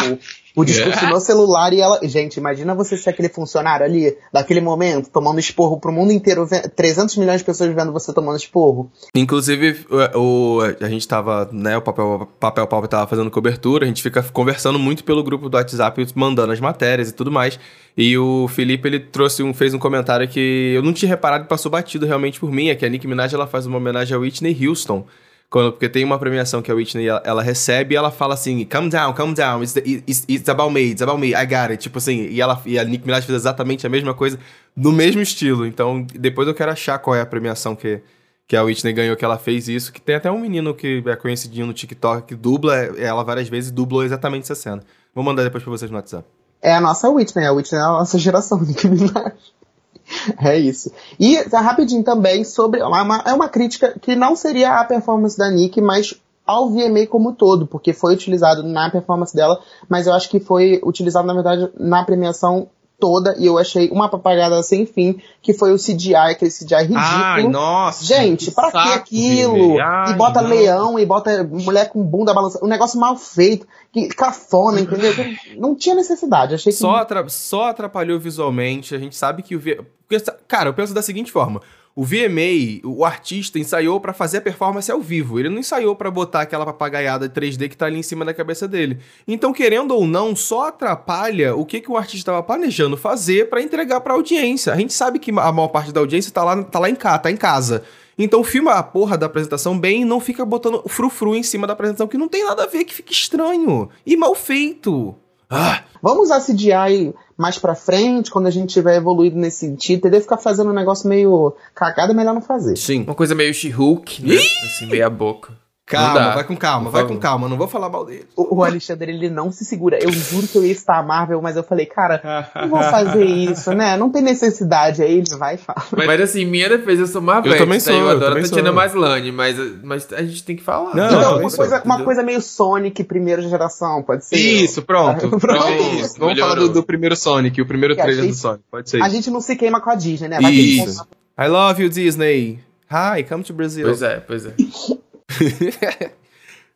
o discurso no celular e ela. Gente, imagina você ser aquele funcionário ali, daquele momento, tomando esporro pro mundo inteiro, ve- 300 milhões de pessoas vendo você tomando esporro. Inclusive, o, o- a gente tava, né, o Papel Papel Pop tava fazendo cobertura, a gente fica conversando muito pelo grupo do WhatsApp, mandando as matérias e tudo mais. E o Felipe, ele trouxe um, fez um comentário que eu não tinha reparado e passou batido realmente por mim, é que a Nicki Minaj, ela faz uma homenagem a Whitney Houston. Quando, porque tem uma premiação que a Whitney ela, ela recebe e ela fala assim: Calm down, calm down, it's, the- it's, it's about me, it's about me, I got it. Tipo assim, e, ela, e a Nicki Minaj fez exatamente a mesma coisa, no mesmo estilo. Então, depois eu quero achar qual é a premiação que, que a Whitney ganhou, que ela fez isso. Que tem até um menino que é conhecidinho no TikTok que dubla ela várias vezes dublou exatamente essa cena. Vou mandar depois pra vocês no WhatsApp. É a nossa Whitney, a Whitney é a nossa geração, Nicki Minaj. É isso. E tá rapidinho também sobre. Uma, é uma crítica que não seria a performance da Nick, mas ao VMA como todo, porque foi utilizado na performance dela, mas eu acho que foi utilizado, na verdade, na premiação toda, e eu achei uma papagada sem fim, que foi o CGI, aquele CGI ridículo. nossa! Gente, pra que aquilo? e bota leão, e bota mulher com bunda balançando. Um negócio mal feito, que cafona, entendeu? Não tinha necessidade. Achei que. Só, atra- só atrapalhou visualmente. A gente sabe que o. vi- Porque, cara, eu penso da seguinte forma: O VMA, o artista ensaiou pra fazer a performance ao vivo. Ele não ensaiou pra botar aquela papagaiada 3D que tá ali em cima da cabeça dele. Então, querendo ou não, só atrapalha o que, que o artista estava planejando fazer pra entregar pra audiência. A gente sabe que a maior parte da audiência tá lá, tá lá em casa, tá em casa. Então filma a porra da apresentação bem e não fica botando frufru em cima da apresentação, que não tem nada a ver, que fica estranho. E mal feito. Ah, Vamos usar CGI mais pra frente, quando a gente tiver evoluído nesse sentido, entendeu? Ficar fazendo um negócio meio cagado é melhor não fazer. sim. Uma coisa meio She-Hulk, né? Assim, meia boca. Calma, vai com calma, vai com calma. Não vou falar mal dele. O, o Alexandre, ele não se segura. Eu juro que eu ia estar a Marvel, mas eu falei, cara, não vou fazer isso, né? Não tem necessidade. Aí ele vai e fala. Mas, assim, minha defesa, eu sou Marvel. Eu também sou, Eu eu adoro a Tatiana. Maslany, mas, mas a gente tem que falar. Não, Então, uma sou, coisa, uma coisa meio Sonic, primeira geração, pode ser? Isso, pronto. Pronto. Pronto. Vamos falar Melhorou. do, do primeiro Sonic, o primeiro Que trailer achei- do Sonic. Pode ser A isso. gente não se queima com a Disney, né? Vai ter que Isso. I love you, Disney. Hi, come to Brazil. Pois é, pois é.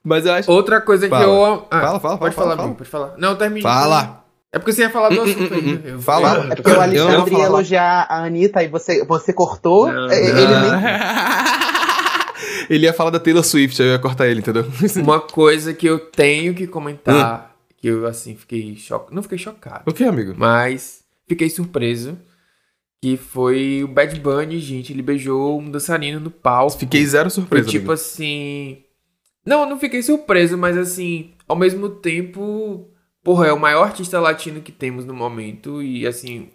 Mas eu acho. Outra coisa Fala. que eu. Ah, Fala, fala, Pode fala, falar, fala. pode falar. Não, termine. Fala. É porque você ia falar do assunto ainda. Eu- Fala. É porque o Alexandre ia elogiar a Anitta e você, você cortou. Não, É, ele não. nem Ele ia falar da Taylor Swift, aí eu ia cortar ele, entendeu? Uma coisa que eu tenho que comentar, que eu, assim, fiquei chocado. Não fiquei chocado, o que, amigo? mas fiquei surpreso. Que foi o Bad Bunny, gente. Ele beijou um dançarino no palco. Fiquei zero Foi surpreso. tipo amigo. assim. Não, não fiquei surpreso, mas assim, ao mesmo tempo, porra, é o maior artista latino que temos no momento. E assim,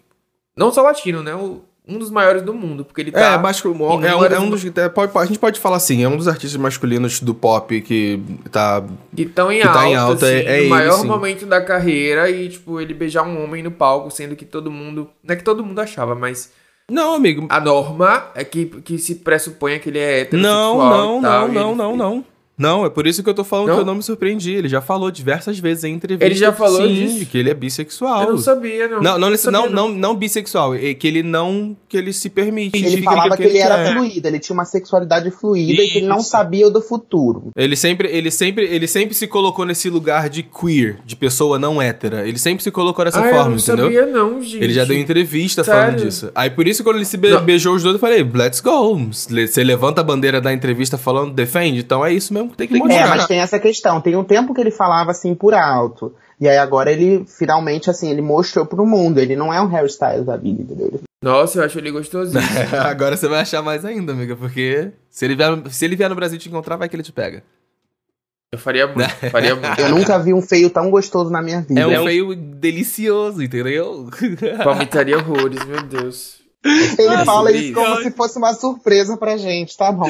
não só latino, né? O- um dos maiores do mundo, porque ele tá. É, mascul... é, um, é um dos. é, pode- a gente pode falar assim, é um dos artistas masculinos do pop que tá. Que estão em que alta, tá em alta, assim, é- é no ele, maior sim. momento da carreira e, tipo, ele beijar um homem no palco, sendo que todo mundo. Não é que todo mundo achava, mas Não, amigo. a norma é que, que se pressuponha que ele é heterossexual. Não, não, e tal, não, não, ele- não, não. Não, é por isso que eu tô falando Não? que eu não me surpreendi. Ele já falou diversas vezes em entrevista. Ele já falou sim, disso? de que ele é bissexual. Eu não sabia, não. Não, não, nesse- sabia, não, não, não bissexual, é que ele não, que ele se permite. Ele falava com que ele era fluido, ele tinha uma sexualidade fluida e que ele não Isso. sabia do futuro. Ele sempre, ele sempre, ele sempre se colocou nesse lugar de queer, de pessoa não hétera. Ele sempre se colocou dessa Ah, eu forma, não entendeu? sabia, não, gente. Ele já deu entrevista Sério? falando disso. Aí por isso quando ele se be- Não. beijou os dois, eu falei, let's go. Você levanta a bandeira da entrevista falando defende, então é isso mesmo tem que Tem É, mas tem essa questão. Tem um tempo que ele falava assim por alto. E aí agora ele finalmente assim, ele mostrou pro mundo. Ele não é um Harry Styles da vida, entendeu? Nossa, eu acho ele gostosinho. Agora você vai achar mais ainda, amiga, porque se ele, vier, se ele vier no Brasil te encontrar, vai que ele te pega. Eu faria muito, faria muito. Eu nunca vi um feio tão gostoso na minha vida. É um É um- feio delicioso, entendeu? Palmitaria horrores, meu Deus. Ele Ah, fala isso. como se fosse uma surpresa pra gente, tá bom?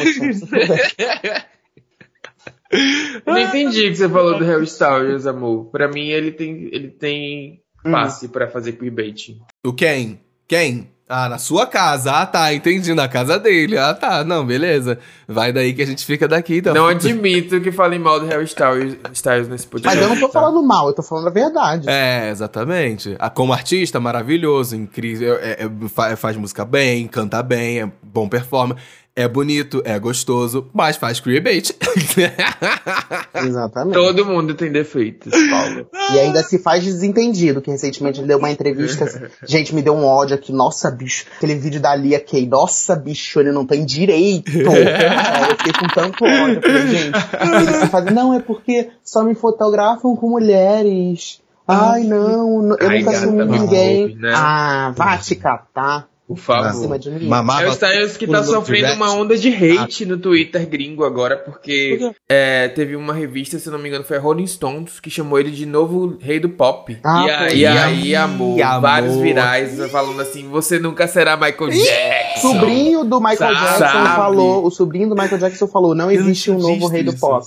Não entendi o que você falou do Harry Styles, amor. Pra mim, ele tem, ele tem passe pra fazer queerbaiting. O quem? Quem? Ah, na sua casa. Ah, tá, entendi. Na casa dele. Ah, tá. Não, beleza. Vai daí que a gente fica daqui, então. Não admito que falem mal do Harry Styles, Styles nesse podcast. Mas eu não tô tá? falando mal, eu tô falando a verdade. É, exatamente. Ah, Como artista, maravilhoso, incrível. é- é- fa- faz música bem, canta bem, é bom performer. É bonito, é gostoso, mas faz queerbait. Exatamente. Todo mundo tem defeitos, Paulo. E ainda se faz desentendido, que recentemente ele deu uma entrevista. Gente, me deu um ódio aqui. Nossa, bicho. Aquele vídeo da Lia Kay. Nossa, bicho, ele não tem direito. Aí eu fiquei com tanto ódio. Falei, gente, ele se faz. Não, é porque só me fotografam com mulheres. Ai, não, eu Ai, nunca assumi me ninguém. né? Ah, vá te catar. Por favor. de mim. Mamava Harry Styles que tá sofrendo uma onda de hate no Twitter gringo agora, porque é, teve uma revista, se não me engano, foi a Rolling Stones, que chamou ele de novo rei do pop. Ah, e, aí, foi. e aí, amor, Ih, amor. vários virais falando assim, você nunca será Michael Jackson. sobrinho do Michael Sabe? Jackson falou, o sobrinho do Michael Jackson falou, não existe um novo rei do isso. pop.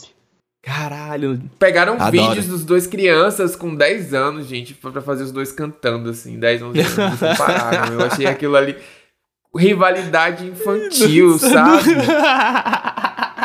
Caralho. Pegaram Adoro. vídeos dos dois crianças com 10 anos, gente, pra pra fazer os dois cantando, assim, 10, 11 anos, pararam. Eu achei aquilo ali rivalidade infantil, sabe?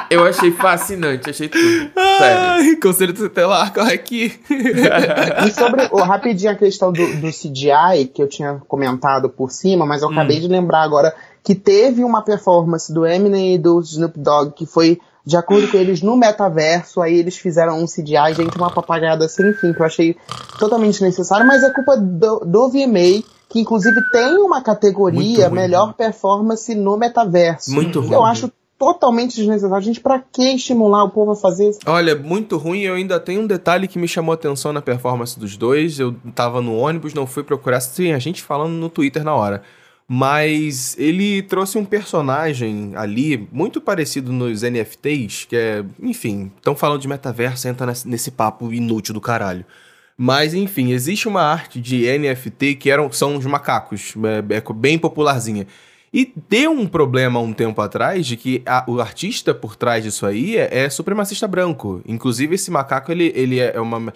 Eu achei fascinante, achei tudo. Sério. Ai, conselho tutelar, corre aqui. E sobre, oh, rapidinho, a questão do, do CGI, que eu tinha comentado por cima, mas eu acabei de lembrar agora que teve uma performance do Eminem e do Snoop Dogg que foi de acordo com eles no metaverso, aí eles fizeram um CGI, gente, uma papagaiada sem fim, que eu achei totalmente necessário, mas é culpa do, do VMA que inclusive tem uma categoria melhor performance no metaverso. Muito ruim. Eu acho totalmente desnecessário. Gente, pra que estimular o povo a fazer isso? Olha, muito ruim. Eu ainda tenho um detalhe que me chamou a atenção na performance dos dois. Eu tava no ônibus, não fui procurar. Sim, a gente falando no Twitter na hora. Mas ele trouxe um personagem ali muito parecido nos NFTs, que é, enfim, estão falando de metaverso, entra nesse, papo inútil do caralho. Mas, enfim, existe uma arte de NFT que eram, são os macacos, é, é bem popularzinha. E deu um problema há um tempo atrás de que a- o artista por trás disso aí é, é supremacista branco. Inclusive, esse macaco, ele, ele é uma.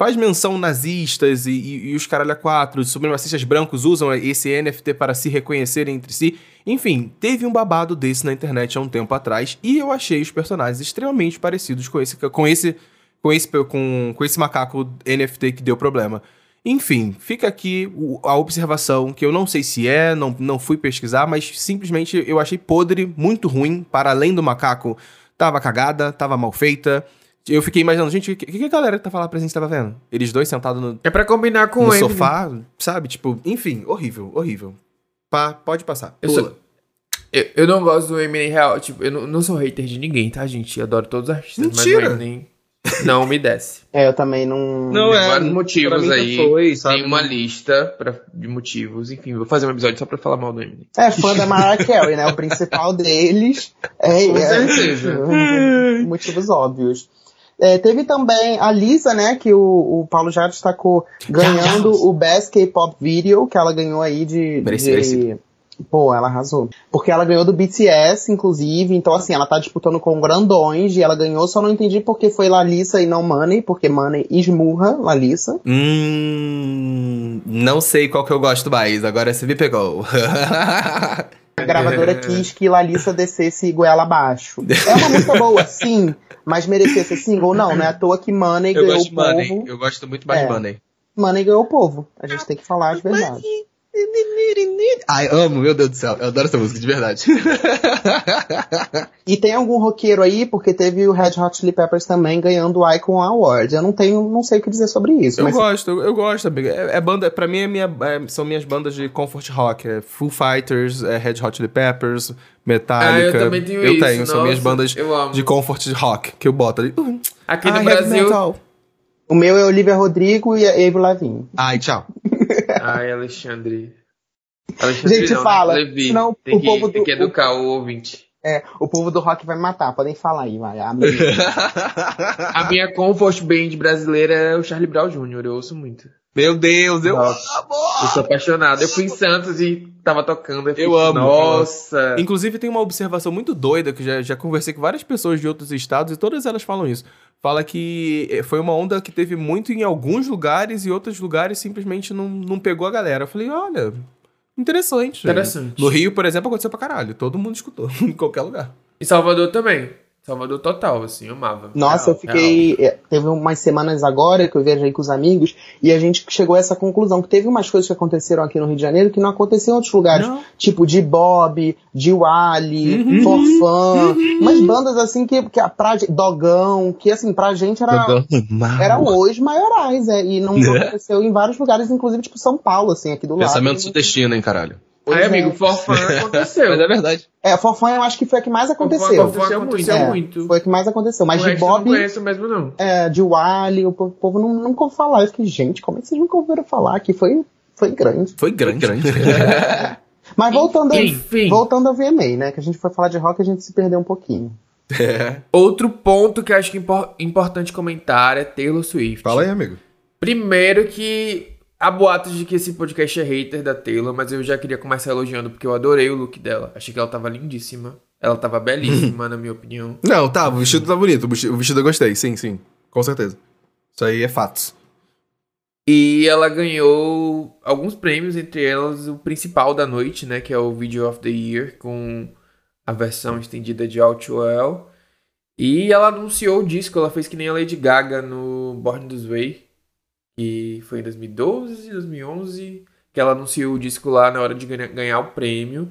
Faz menção nazistas e, e, e os caralho a quatro, supremacistas brancos usam esse NFT para se reconhecerem entre si. Enfim, teve um babado desse na internet há um tempo atrás e eu achei os personagens extremamente parecidos com esse, com esse, com esse, com, com esse macaco NFT que deu problema. Enfim, fica aqui a observação, que eu não sei se é, não, não fui pesquisar, mas simplesmente eu achei podre, muito ruim, para além do macaco. Tava cagada, tava mal feita. Eu fiquei imaginando, gente, o que, que a galera que tava lá presente tava vendo? Eles dois sentados no, É pra combinar com no sofá, sabe? Tipo, enfim, horrível, horrível. Pá, pode passar. Eu, Pula. sou- eu, eu não gosto do Eminem real. Tipo, eu não, não sou hater de ninguém, tá, gente? Eu adoro todos os artistas. Mentira! Mas o Eminem não me desce. É, eu também não. Não, Tem é, vários pra motivos mim aí. foi, sabe? Tem uma lista pra, de motivos. Enfim, vou fazer um episódio só pra falar mal do Eminem. É fã da Mariah Carey, né? O principal deles. É, Com é- certeza. motivos óbvios. É, teve também a Lisa, né, que o, o Paulo já destacou, ganhando o Best K-Pop Video, que ela ganhou aí de... De... Pô, ela arrasou. Porque ela ganhou do BTS, inclusive, então assim, ela tá disputando com grandões, e ela ganhou, só não entendi porque foi Lalissa e não Money, porque Money esmurra Lalissa. Hum. Não sei qual que eu gosto mais, agora você me pegou. A gravadora quis que Lalissa descesse goela abaixo. É uma música boa, sim, mas merecia ser single? Não, não é à toa que Money Eu ganhou o de Money. povo. Eu gosto muito mais É. de Money. Money ganhou o povo. A gente tem que falar de verdade. Ai, amo, meu Deus do céu. Eu adoro essa música, de verdade. E tem algum roqueiro aí, porque teve o Red Hot Chili Peppers também ganhando o Icon Award. Eu não tenho, não sei o que dizer sobre isso. Eu mas gosto, eu, eu gosto, amiga. É, é banda, pra mim é minha, é- são minhas bandas de comfort rock. É Foo Fighters, é Red Hot Chili Peppers, Metallica. Ah, eu também tenho Eu isso, tenho, são minhas nossa, bandas de comfort rock que eu boto ali. Uh, Aqui ah, no heavy Brasil. o meu é Olivia Rodrigo e Avril Lavigne. Ai, tchau. Ai, Alexandre. Alexandre Gente, não, fala? Levi. senão tem, o que, povo tem do- que educar o ouvinte. É, o povo do rock vai me matar. Podem falar aí, vai. A minha. A minha comfort band brasileira é o Charlie Brown Jr., eu ouço muito. Meu Deus, eu Nossa. amo. Eu sou apaixonado. Eu fui em Santos e tava tocando. fiquei, Eu amo, Nossa. Inclusive, tem uma observação muito doida que já, já conversei com várias pessoas de outros estados e todas elas falam isso. Fala que eh, foi uma onda que teve muito em alguns lugares e outros lugares simplesmente não, não pegou a galera. Eu falei, olha, interessante. Interessante. No Rio, por exemplo, aconteceu pra caralho. Todo mundo escutou, em qualquer lugar. Em Salvador também. Salvador total, assim, eu amava. Nossa, Real, eu fiquei. é, Teve umas semanas agora que eu viajei com os amigos e a gente chegou a essa conclusão que teve umas coisas que aconteceram aqui no Rio de Janeiro que não aconteciam em outros lugares. Não. Tipo de Bob, de Wally, Forfã. Umas bandas assim que, que a pra, Dogão, que assim, pra gente era. Eram os maiorais, é, e não aconteceu em vários lugares, inclusive tipo São Paulo, assim, aqui do lado. Pensamento sudestino, hein, caralho. Pois é. amigo, Forfã aconteceu. Mas é verdade. É, Forfã eu acho que foi a que mais aconteceu. Forfã aconteceu É, muito. Foi a que mais aconteceu. Mas O de resto eu não Bob, conheço mesmo, não. é, de Wally, o po- o povo não, nunca ouviu falar. Eu fiquei, gente, como é que vocês nunca ouviram falar? Que foi, foi grande. Foi grande. Mas voltando, a- Enfim. voltando ao VMA, né? Que a gente foi falar de rock e a gente se perdeu um pouquinho. É. Outro ponto que eu acho que é impor- importante comentar é Taylor Swift. Fala aí, amigo. Primeiro que há boatos de que esse podcast é hater da Taylor, mas eu já queria começar elogiando porque eu adorei o look dela. Achei que ela tava lindíssima. Ela tava belíssima, na minha opinião. Não, tá, o vestido tá bonito. O vestido, eu gostei, sim, sim. Com certeza. Isso aí é fatos. E ela ganhou alguns prêmios, entre elas o principal da noite, né? Que é o Video of the Year, com a versão estendida de All Too Well. E ela anunciou o disco, ela fez que nem a Lady Gaga no Born This Way, que foi em 2012, 2011, que ela anunciou o disco lá na hora de ganha- ganhar o prêmio.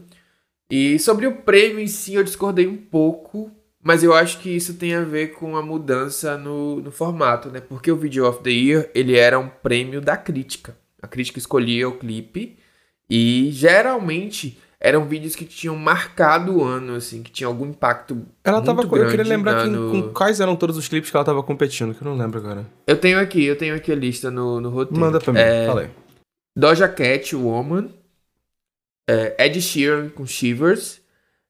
E sobre o prêmio em si, eu discordei um pouco, mas eu acho que isso tem a ver com a mudança no, no formato, né? Porque o Video of the Year, ele era um prêmio da crítica. A crítica escolhia o clipe E geralmente eram vídeos que tinham marcado o ano, assim, que tinha algum impacto. Ela muito tava. com- Eu queria grande lembrar que, no- com quais eram todos os clipes que ela tava competindo, que eu não lembro agora. Eu tenho aqui, eu tenho aqui a lista no, no roteiro. Manda pra mim, É, fala aí. Doja Cat, Woman. é, Ed Sheeran com Shivers.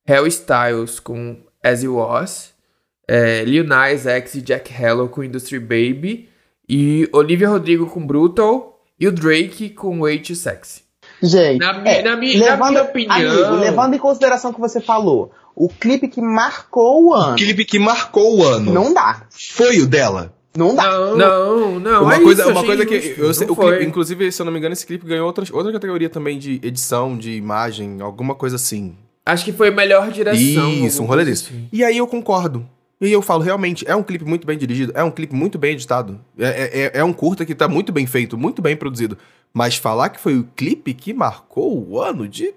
Harry Styles com As You Was. É, Lil Nas X e Jack Harlow com Industry Baby. E Olivia Rodrigo com Brutal. E o Drake com Way Too Sexy. Gente, Na é, na mi- na levando, minha opinião- amigo, levando em consideração o que você falou, o clipe que marcou o O ano, clipe que marcou o ano. não dá. Foi o dela. Não dá. Não, não, não. uma é coisa, isso, uma coisa que eu sei, o clipe, inclusive, se eu não me engano, esse clipe ganhou outras, outra categoria também de edição, de imagem, alguma coisa assim. Acho que foi melhor direção. Isso, um rolê desse. assim. E aí eu concordo. E aí eu falo, realmente, é um clipe muito bem dirigido, é um clipe muito bem editado. É, é, é- é um curta que tá muito bem feito, muito bem produzido. Mas falar que foi o clipe que marcou o ano de.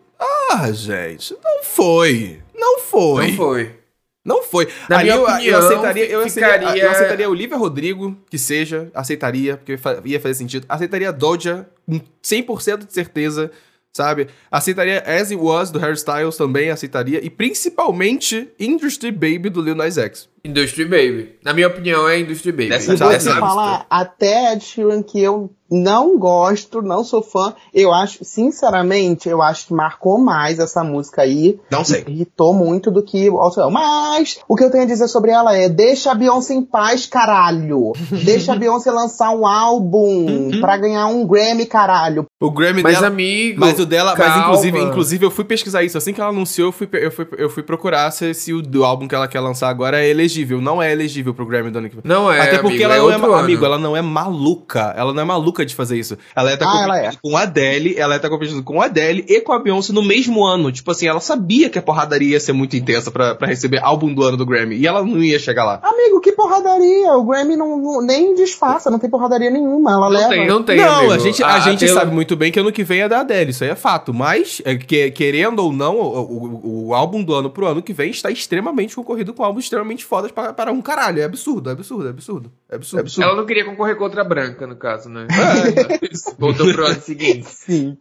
Ah, gente, não foi. Não foi. Não foi. Não foi. Na Ali minha eu, opinião, eu aceitaria, eu aceitaria, ficaria- eu aceitaria Olivia Rodrigo, que seja, aceitaria, porque ia fazer sentido. Aceitaria Doja, com 100% de certeza, sabe? Aceitaria As It Was, do Harry Styles, também aceitaria. E principalmente Industry Baby, do Lil Nas X. Industry Baby. Na minha opinião, é Industry Baby. Dessa- E vou te falar, até Ed Sheeran, que eu não gosto, não sou fã, eu acho, sinceramente, eu acho que marcou mais essa música aí. Não sei. Irritou muito do que o Alto Mas, o que eu tenho a dizer sobre ela é, deixa a Beyoncé em paz, caralho. Deixa a Beyoncé lançar um álbum pra ganhar um Grammy, caralho. O Grammy Mas, dela. amigo. Mas o dela, mas calma. inclusive, inclusive eu fui pesquisar isso. Assim que ela anunciou, eu fui, eu fui, eu fui procurar se, se o do álbum que ela quer lançar agora é elegível. Não é elegível pro Grammy do ano que vem. Não é, Até porque amigo, ela é não é, ano. amigo, ela não é maluca. Ela não é maluca de fazer isso. Ela ia estar Ah, ela competindo com a Adele, ela estar competindo com a Adele e com a Beyoncé no mesmo ano. Tipo assim, ela sabia que a porradaria ia ser muito intensa pra, pra receber álbum do ano do Grammy. E ela não ia chegar lá. Amigo, que porradaria. O Grammy não, não- nem disfarça, não tem porradaria nenhuma. Ela leva. tem, não tem, não, amigo. a gente, a, gente Taylor- sabe muito bem que ano que vem é da Adele, isso aí é fato. Mas, é, que- querendo ou não, o, o- o álbum do ano pro ano que vem está extremamente concorrido com álbuns extremamente fodas para, para um caralho. É absurdo, é absurdo, é absurdo. É absurdo. É absurdo. Ela não queria concorrer contra a branca, no caso, né? Voltou pro ano seguinte. Sim.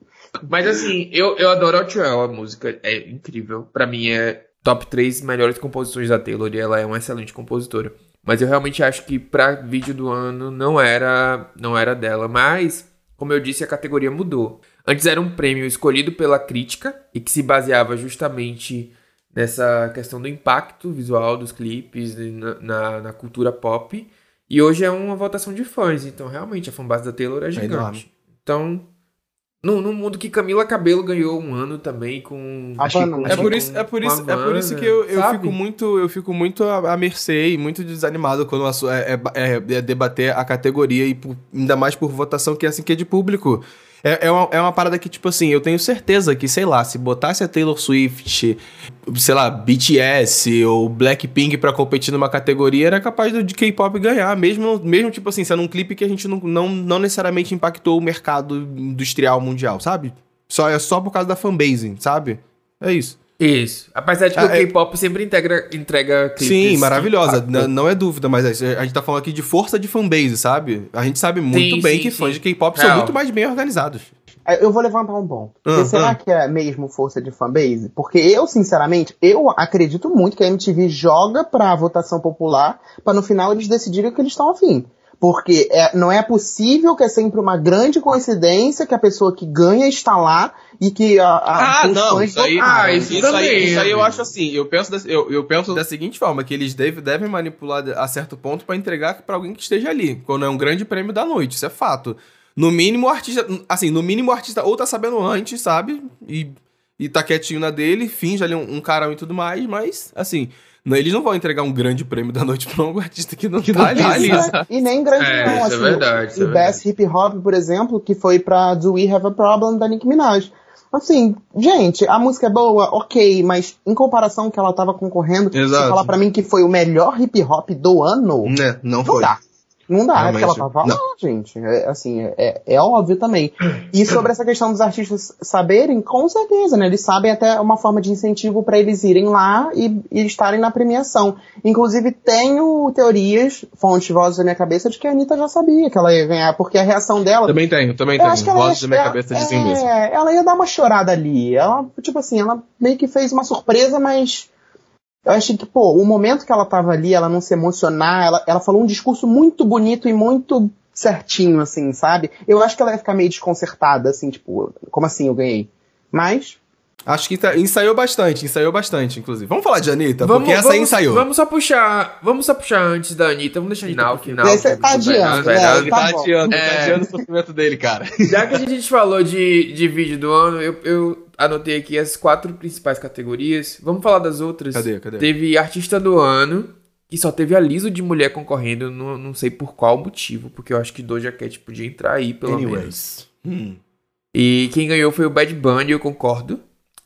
Mas assim, eu, eu adoro Outwell, a música é incrível. Pra mim é top 3 melhores composições da Taylor e ela é uma excelente compositora. Mas eu realmente acho que pra vídeo do ano não era, não era dela. Mas, como eu disse, a categoria mudou. Antes era um prêmio escolhido pela crítica e que se baseava justamente nessa questão do impacto visual dos clipes na, na, na cultura pop. E hoje é uma votação de fãs. Então, realmente, a fanbase da Taylor é gigante. enorme. então, no, no mundo que Camila Cabelo ganhou um ano também com. A acho que É por com- isso, é por isso, é por isso que eu, eu fico muito, eu fico muito à à mercê e muito desanimado quando é, é- é- é debater a categoria e por- ainda mais por votação que é assim que é de público. É, é, uma, é uma parada que, tipo assim, eu tenho certeza que, sei lá, se botasse a Taylor Swift, sei lá, BTS ou Blackpink pra competir numa categoria, era capaz do- de K-pop ganhar, mesmo, mesmo, tipo assim, sendo um clipe que a gente não, não, não necessariamente impactou o mercado industrial mundial, sabe? Só, é só por causa da fanbase, sabe? É isso. Isso. Apesar de que Ah, o é- K-pop sempre integra, entrega clipes. Sim, maravilhosa. impacto. não é dúvida, mas a gente tá falando aqui de força de fanbase, sabe? A gente sabe muito Sim, bem sim, que fãs sim. de K-pop são muito mais bem organizados. É, Eu vou levantar um ponto. Ah, será ah. que é mesmo força de fanbase? Porque eu, sinceramente, eu acredito muito que a MTV joga pra votação popular pra no final eles decidirem o que eles estão afim. Porque é, não é possível que é sempre uma grande coincidência que a pessoa que ganha está lá e que a, a, Ah, não, isso aí. Ah, isso isso, também, aí, isso aí eu acho assim, eu penso, desse- eu, eu penso Da seguinte forma, que eles deve- devem manipular a certo ponto pra entregar pra alguém que esteja ali, quando é um grande prêmio da noite, isso é fato. No mínimo, o artista, assim, no mínimo o artista ou tá sabendo antes, sabe? E, e tá quietinho na dele, finge ali um, um carão e tudo mais, mas, assim, não- eles não vão entregar um grande prêmio da noite pra um artista que não tá ali. tá ali, Isso é- e nem grande É, não, isso é assim. verdade, isso é o Best Hip Hop, por exemplo, que foi pra Do We Have a Problem, da Nicki Minaj. Assim, gente, a música é boa, ok, mas em comparação que ela tava concorrendo, Exato. você falar pra mim que foi o melhor hip hop do ano, né, não não foi. dá. Não dá, é Realmente, porque ela tava lá, gente. É, assim, é, é óbvio também. E sobre essa questão dos artistas saberem, com certeza, né? Eles sabem até uma forma de incentivo para eles irem lá e, e estarem na premiação. Inclusive, tenho teorias, fontes vozes da minha cabeça, de que a Anitta já sabia que ela ia ganhar, porque a reação dela. Também tenho, também Eu acho que tenho. Vozes ia, da minha cabeça dizem é, mesmo. Ela ia dar uma chorada ali. Ela, tipo assim, ela meio que fez uma surpresa, mas eu achei que, pô, o momento que ela tava ali, ela não se emocionar, ela, ela falou um discurso muito bonito e muito certinho, assim, sabe? Eu acho que ela ia ficar meio desconcertada, assim, tipo, como assim eu ganhei? Mas, Acho que ensa- ensaiou bastante, ensaiou bastante, inclusive. Vamos falar de Anitta, Vamos, porque essa aí ensaiou. Vamos só puxar. Vamos só puxar antes da Anitta. Vamos deixar a Anitta Final, pro final. Você que tá adiando, né? Ele Tá tá adiando, É. tá adiando o sofrimento dele, cara. Já que a gente falou de, de vídeo do ano, eu, eu anotei aqui as quatro principais categorias. Vamos falar das outras. Cadê, cadê? Teve artista do ano, e só teve a Liso de mulher concorrendo, não, não sei por qual motivo, porque eu acho que Doja Cat podia entrar aí, pelo menos. Anyways. Hum. E quem ganhou foi o Bad Bunny, eu concordo.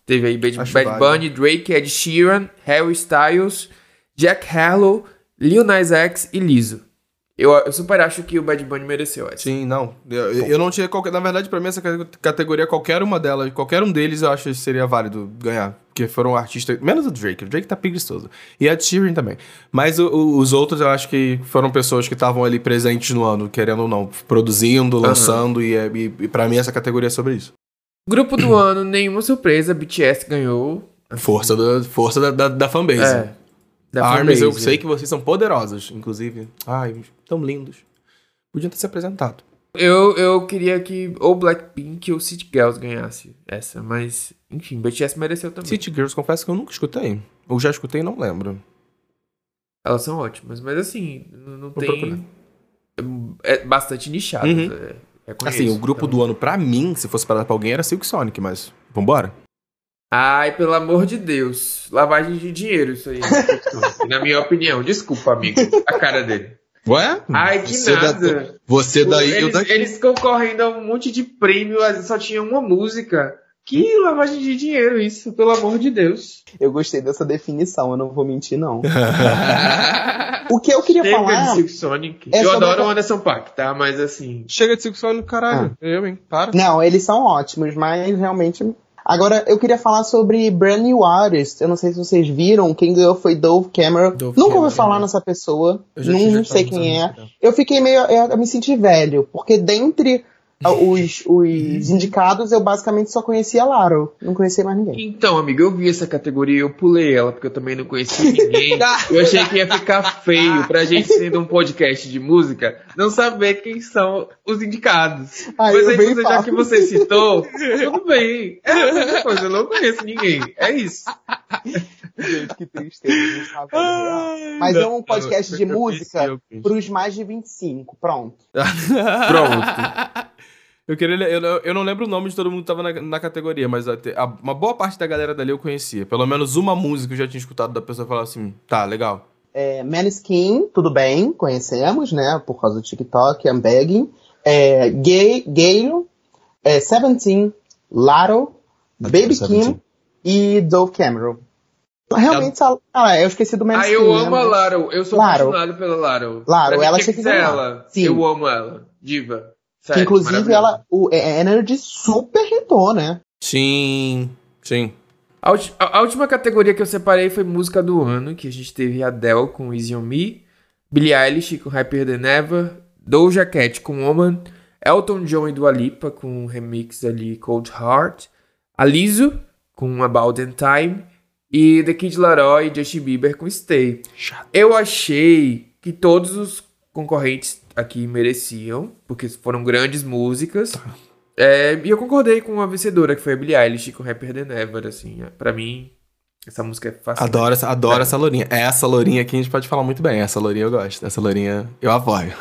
Teve aí Bad, Bad. Bunny, Drake, Ed Sheeran, Harry Styles, Jack Harlow, Lil Nas X e Lizzo. Eu, eu super acho que o Bad Bunny mereceu essa. Sim, não. Eu, eu não tinha qualquer. Na verdade, pra mim, essa cate- categoria, qualquer uma delas, qualquer um deles, eu acho que seria válido ganhar. Porque foram artistas. Menos o Drake. O Drake tá preguiçoso. E Ed Sheeran também. Mas o- o- os outros, eu acho que foram pessoas que estavam ali presentes no ano, querendo ou não, produzindo, lançando. E, é- e, e pra mim, essa categoria é sobre isso. Grupo do ano, nenhuma surpresa, BTS ganhou. Força, da, força da, da, da fanbase. É. Arms, eu sei que vocês são poderosos, inclusive. Ai, tão lindos. Podiam ter se apresentado. Eu, eu queria que ou Blackpink ou City Girls ganhasse essa, mas enfim, BTS mereceu também. City Girls, confesso que eu nunca escutei. Ou já escutei e não lembro. Elas são ótimas, mas assim, não, Vou procurar. tem. É bastante nichado. Uhum. é, reconheço, Assim, o grupo então. do ano, pra mim, se fosse pra dar pra alguém, era Silk Sonic, mas vambora? Ai, pelo amor de Deus. Lavagem de dinheiro, isso aí. Na minha opinião. Desculpa, amigo. A cara dele. Ué? Ai, que Você nada. da- Você daí, eu eles, daqui. eles concorrendo a um monte de prêmio, só tinha uma música. Que lavagem de dinheiro isso, pelo amor de Deus. eu gostei dessa definição, eu não vou mentir, não. o que eu queria Chega de falar. Silk Sonic. é eu adoro a- o Anderson Paak, tá? Mas assim. Chega de Silk Sonic, caralho. Eu, hein? Para. Não, eles são ótimos, mas realmente. Agora, eu queria falar sobre Brand New Artist. Eu não sei se vocês viram, quem ganhou foi Dove Cameron. Dove Nunca Cameron, ouvi falar né? nessa pessoa. Não, sei quem é. Eu fiquei meio. Eu, eu me senti velho, porque dentre os, os indicados eu basicamente só conhecia Laro. Não conhecia mais ninguém. Então, amigo, eu vi essa categoria e eu pulei ela, porque eu também não conhecia ninguém. eu achei que ia ficar feio pra gente, sendo um podcast de música, não saber quem são os indicados. Ah, Mas eu aí, você, já que você citou, tudo bem. É a mesma coisa, eu não conheço ninguém. É isso. Gente, que tristeza. não sabe. Mas é um podcast de música pros mais de 25. Pronto. Pronto. Eu, queria, eu, não- eu não lembro o nome de todo mundo que tava na, na categoria, mas até- a- uma boa parte da galera dali eu conhecia. Pelo menos uma música eu já tinha escutado da pessoa falar assim, tá, legal. É, Maneskin, tudo bem, conhecemos, né? Por causa do TikTok, I'm begging. É, Gay, Gale, é, Seventeen, Laro, Baby. Kim e Dove Cameron. Realmente, ela- ah, eu esqueci do Ah, Maneskin. eu né, amo a mas- Laro. Eu sou Laro. apaixonado pela Laro. Laro, ela tinha que que ser ela. Sim. Eu amo ela. Diva. Que, Sério, inclusive, maravilhosa. ela, o é, Energy super hitou, né? Sim, sim. A, ulti- a- a última categoria que eu separei foi música do ano, que a gente teve Adele com Easy On Me, Billie Eilish com Hyper Than Ever, Doja Cat com Woman, Elton John e Dua Lipa com um remix ali Cold Heart, a Lizzo com About That Time e The Kid Laroi e Justin Bieber com Stay. Eu achei que todos os concorrentes aqui mereciam, porque foram grandes músicas. É, e eu concordei com a vencedora, que foi a Billie Eilish com Rapper Than Ever, assim. é, Pra mim, essa música é fácil. Adoro, essa- adoro essa lourinha. Essa lourinha aqui a gente pode falar muito bem. Essa lourinha eu gosto. Essa lourinha eu apoio.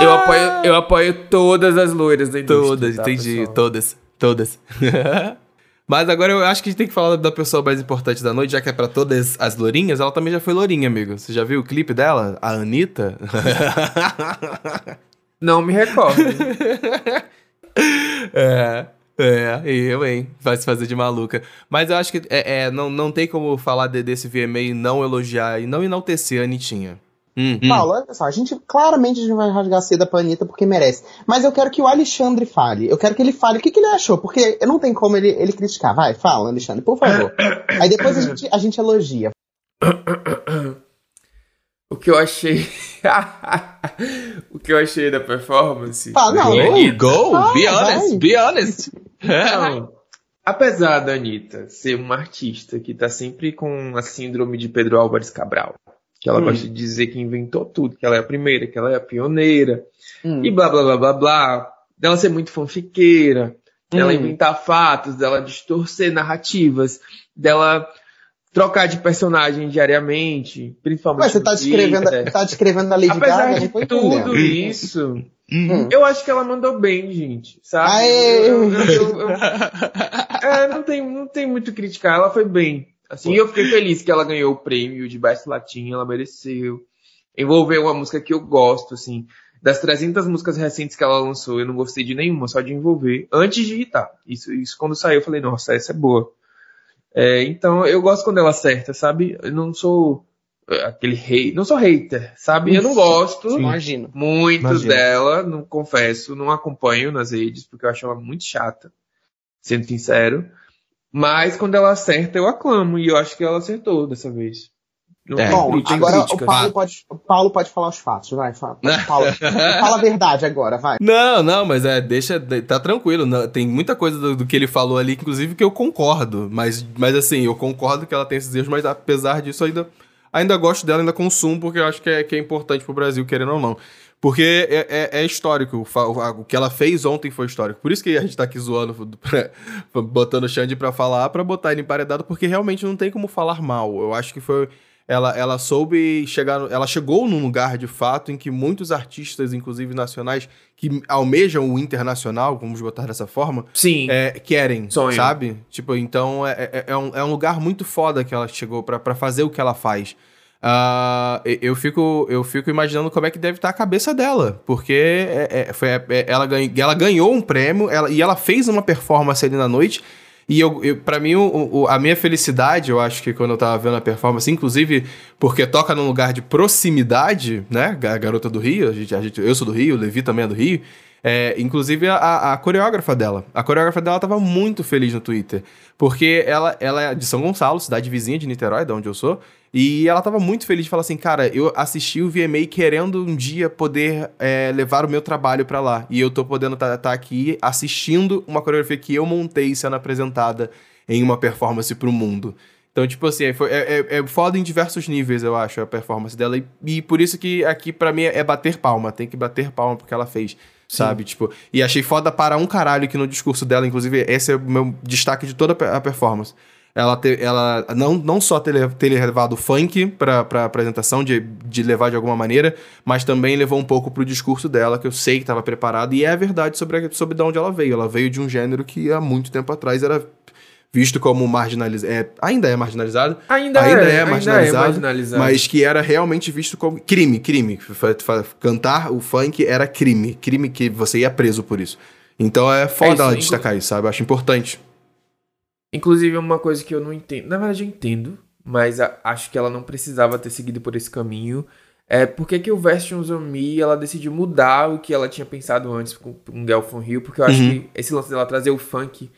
Eu apoio, eu apoio todas as loiras da indústria. Todas, tá, entendi. pessoal? Todas, todas. Mas agora eu acho que a gente tem que falar da pessoa mais importante da noite, já que é pra todas as lourinhas. Ela também já foi lourinha, amigo. Você já viu o clipe dela? A Anitta? Não me recordo. é. É, eu, hein? Vai se fazer de maluca. Mas eu acho que é, é, não, não tem como falar de- desse VMA e não elogiar e não enaltecer a Anitinha. Hum. Paulo, olha só, a gente claramente a gente vai rasgar a seda pra Anitta porque merece. Mas eu quero que o Alexandre fale. Eu quero que ele fale o que, que ele achou, porque não tem como ele, ele criticar. Vai, fala, Alexandre, por favor. Aí depois a gente, a gente elogia. O que eu achei. o que eu achei da performance. Fala, não, Anitta. go, Ah, be vai. honest, be honest. Não. Apesar da Anitta ser uma artista que tá sempre com a síndrome de Pedro Álvares Cabral, que ela Hum. gosta de dizer que inventou tudo, que ela é a primeira, que ela é a pioneira, Hum. e blá blá blá blá blá, dela ser muito fanfiqueira, dela Hum. inventar fatos, dela distorcer narrativas, dela trocar de personagem diariamente, principalmente Mas você tá descrevendo, Twitter. tá descrevendo a Lady Apesar Gaga? de tô tudo isso, Hum. eu acho que ela mandou bem, gente, sabe? Aê! Eu- eu- eu- é, não tem, não tem muito criticar, ela foi bem. Assim, eu fiquei feliz que ela ganhou o prêmio de Best Latin, ela mereceu. Envolveu uma música que eu gosto, assim. Das 300 músicas recentes que ela lançou, eu não gostei de nenhuma, só de envolver. Antes de irritar. Isso, isso quando saiu, eu falei, nossa, essa é boa. É, então, eu gosto quando ela acerta, sabe? Eu não sou é, aquele rei, não sou hater, sabe? Eu não gosto Imagino. muito Imagina. dela, não confesso, não acompanho nas redes, porque eu acho ela muito chata, sendo sincero. Mas quando ela acerta, eu aclamo, e eu acho que ela acertou dessa vez. Não É. Bom, crítica, agora o. Paulo, pode, o Paulo pode falar os fatos, vai. Fala, Paulo, fala a verdade agora, vai. Não, não, mas é, deixa, tá tranquilo. não, tem muita coisa do, do que ele falou ali, que, inclusive, que eu concordo. Mas, mas assim, eu concordo que ela tem esses erros, mas apesar disso, ainda, ainda gosto dela, ainda consumo, porque eu acho que é, que é importante pro Brasil, querendo ou não. Porque é, é- é histórico. O, que ela fez ontem foi histórico. Por isso que a gente tá aqui zoando, botando o Xande pra falar, pra botar ele emparedado, porque realmente não tem como falar mal. Eu acho que foi. Ela, ela soube chegar. Ela chegou num lugar de fato em que muitos artistas, inclusive nacionais, que almejam o internacional, vamos botar dessa forma, Sim, é, querem, Sonho. sabe? Tipo, então é, é, é um, é um lugar muito foda que ela chegou pra fazer o que ela faz. E- eu, fico, eu fico imaginando como é que deve estar a cabeça dela, porque é- é- foi, é- ela, ganha- ela ganhou um prêmio ela, e ela fez uma performance ali na noite. E eu, eu, para mim, o, o- a minha felicidade, eu acho que quando eu tava vendo a performance, inclusive porque toca num lugar de proximidade, né? A garota do Rio, a gente, a gente- eu sou do Rio, Levi também é do Rio. É, inclusive a, a coreógrafa dela. A coreógrafa dela tava muito feliz no Twitter. Porque ela, ela é de São Gonçalo, cidade vizinha de Niterói, de onde eu sou. E ela tava muito feliz de falar assim, cara, eu assisti o VMA querendo um dia poder é, levar o meu trabalho pra lá. E eu tô podendo estar aqui assistindo uma coreografia que eu montei sendo apresentada em uma performance pro mundo. Então, tipo assim, foi, é, é, é foda em diversos níveis, eu acho, a performance dela. E, e por isso que aqui, pra mim, é bater palma. Tem que bater palma porque ela fez, sabe? Tipo, e achei foda para um caralho que no discurso dela, inclusive, esse é o meu destaque de toda a performance. Ela, ter, ela não, não só ter, le- ter levado o funk pra, pra apresentação, de, de levar de alguma maneira, mas também levou um pouco pro discurso dela, que eu sei que estava preparado, e é a verdade sobre, a- sobre de onde ela veio. Ela veio de um gênero que há muito tempo atrás era visto como marginalizado. É, ainda é marginalizado, ainda, ainda é, é marginalizado, marginalizado. mas que era realmente visto como crime, crime. Cantar o funk era crime, crime que você ia preso por isso. Então é foda isso, ela inclu- destacar isso, sabe? Eu acho importante. Inclusive, uma coisa que eu não entendo. Na verdade, eu entendo, mas a- acho que ela não precisava ter seguido por esse caminho. É por que, o Versions on Me ela decidiu mudar o que ela tinha pensado antes com com from Rio, porque eu acho Uhum. que esse lance dela trazer o funk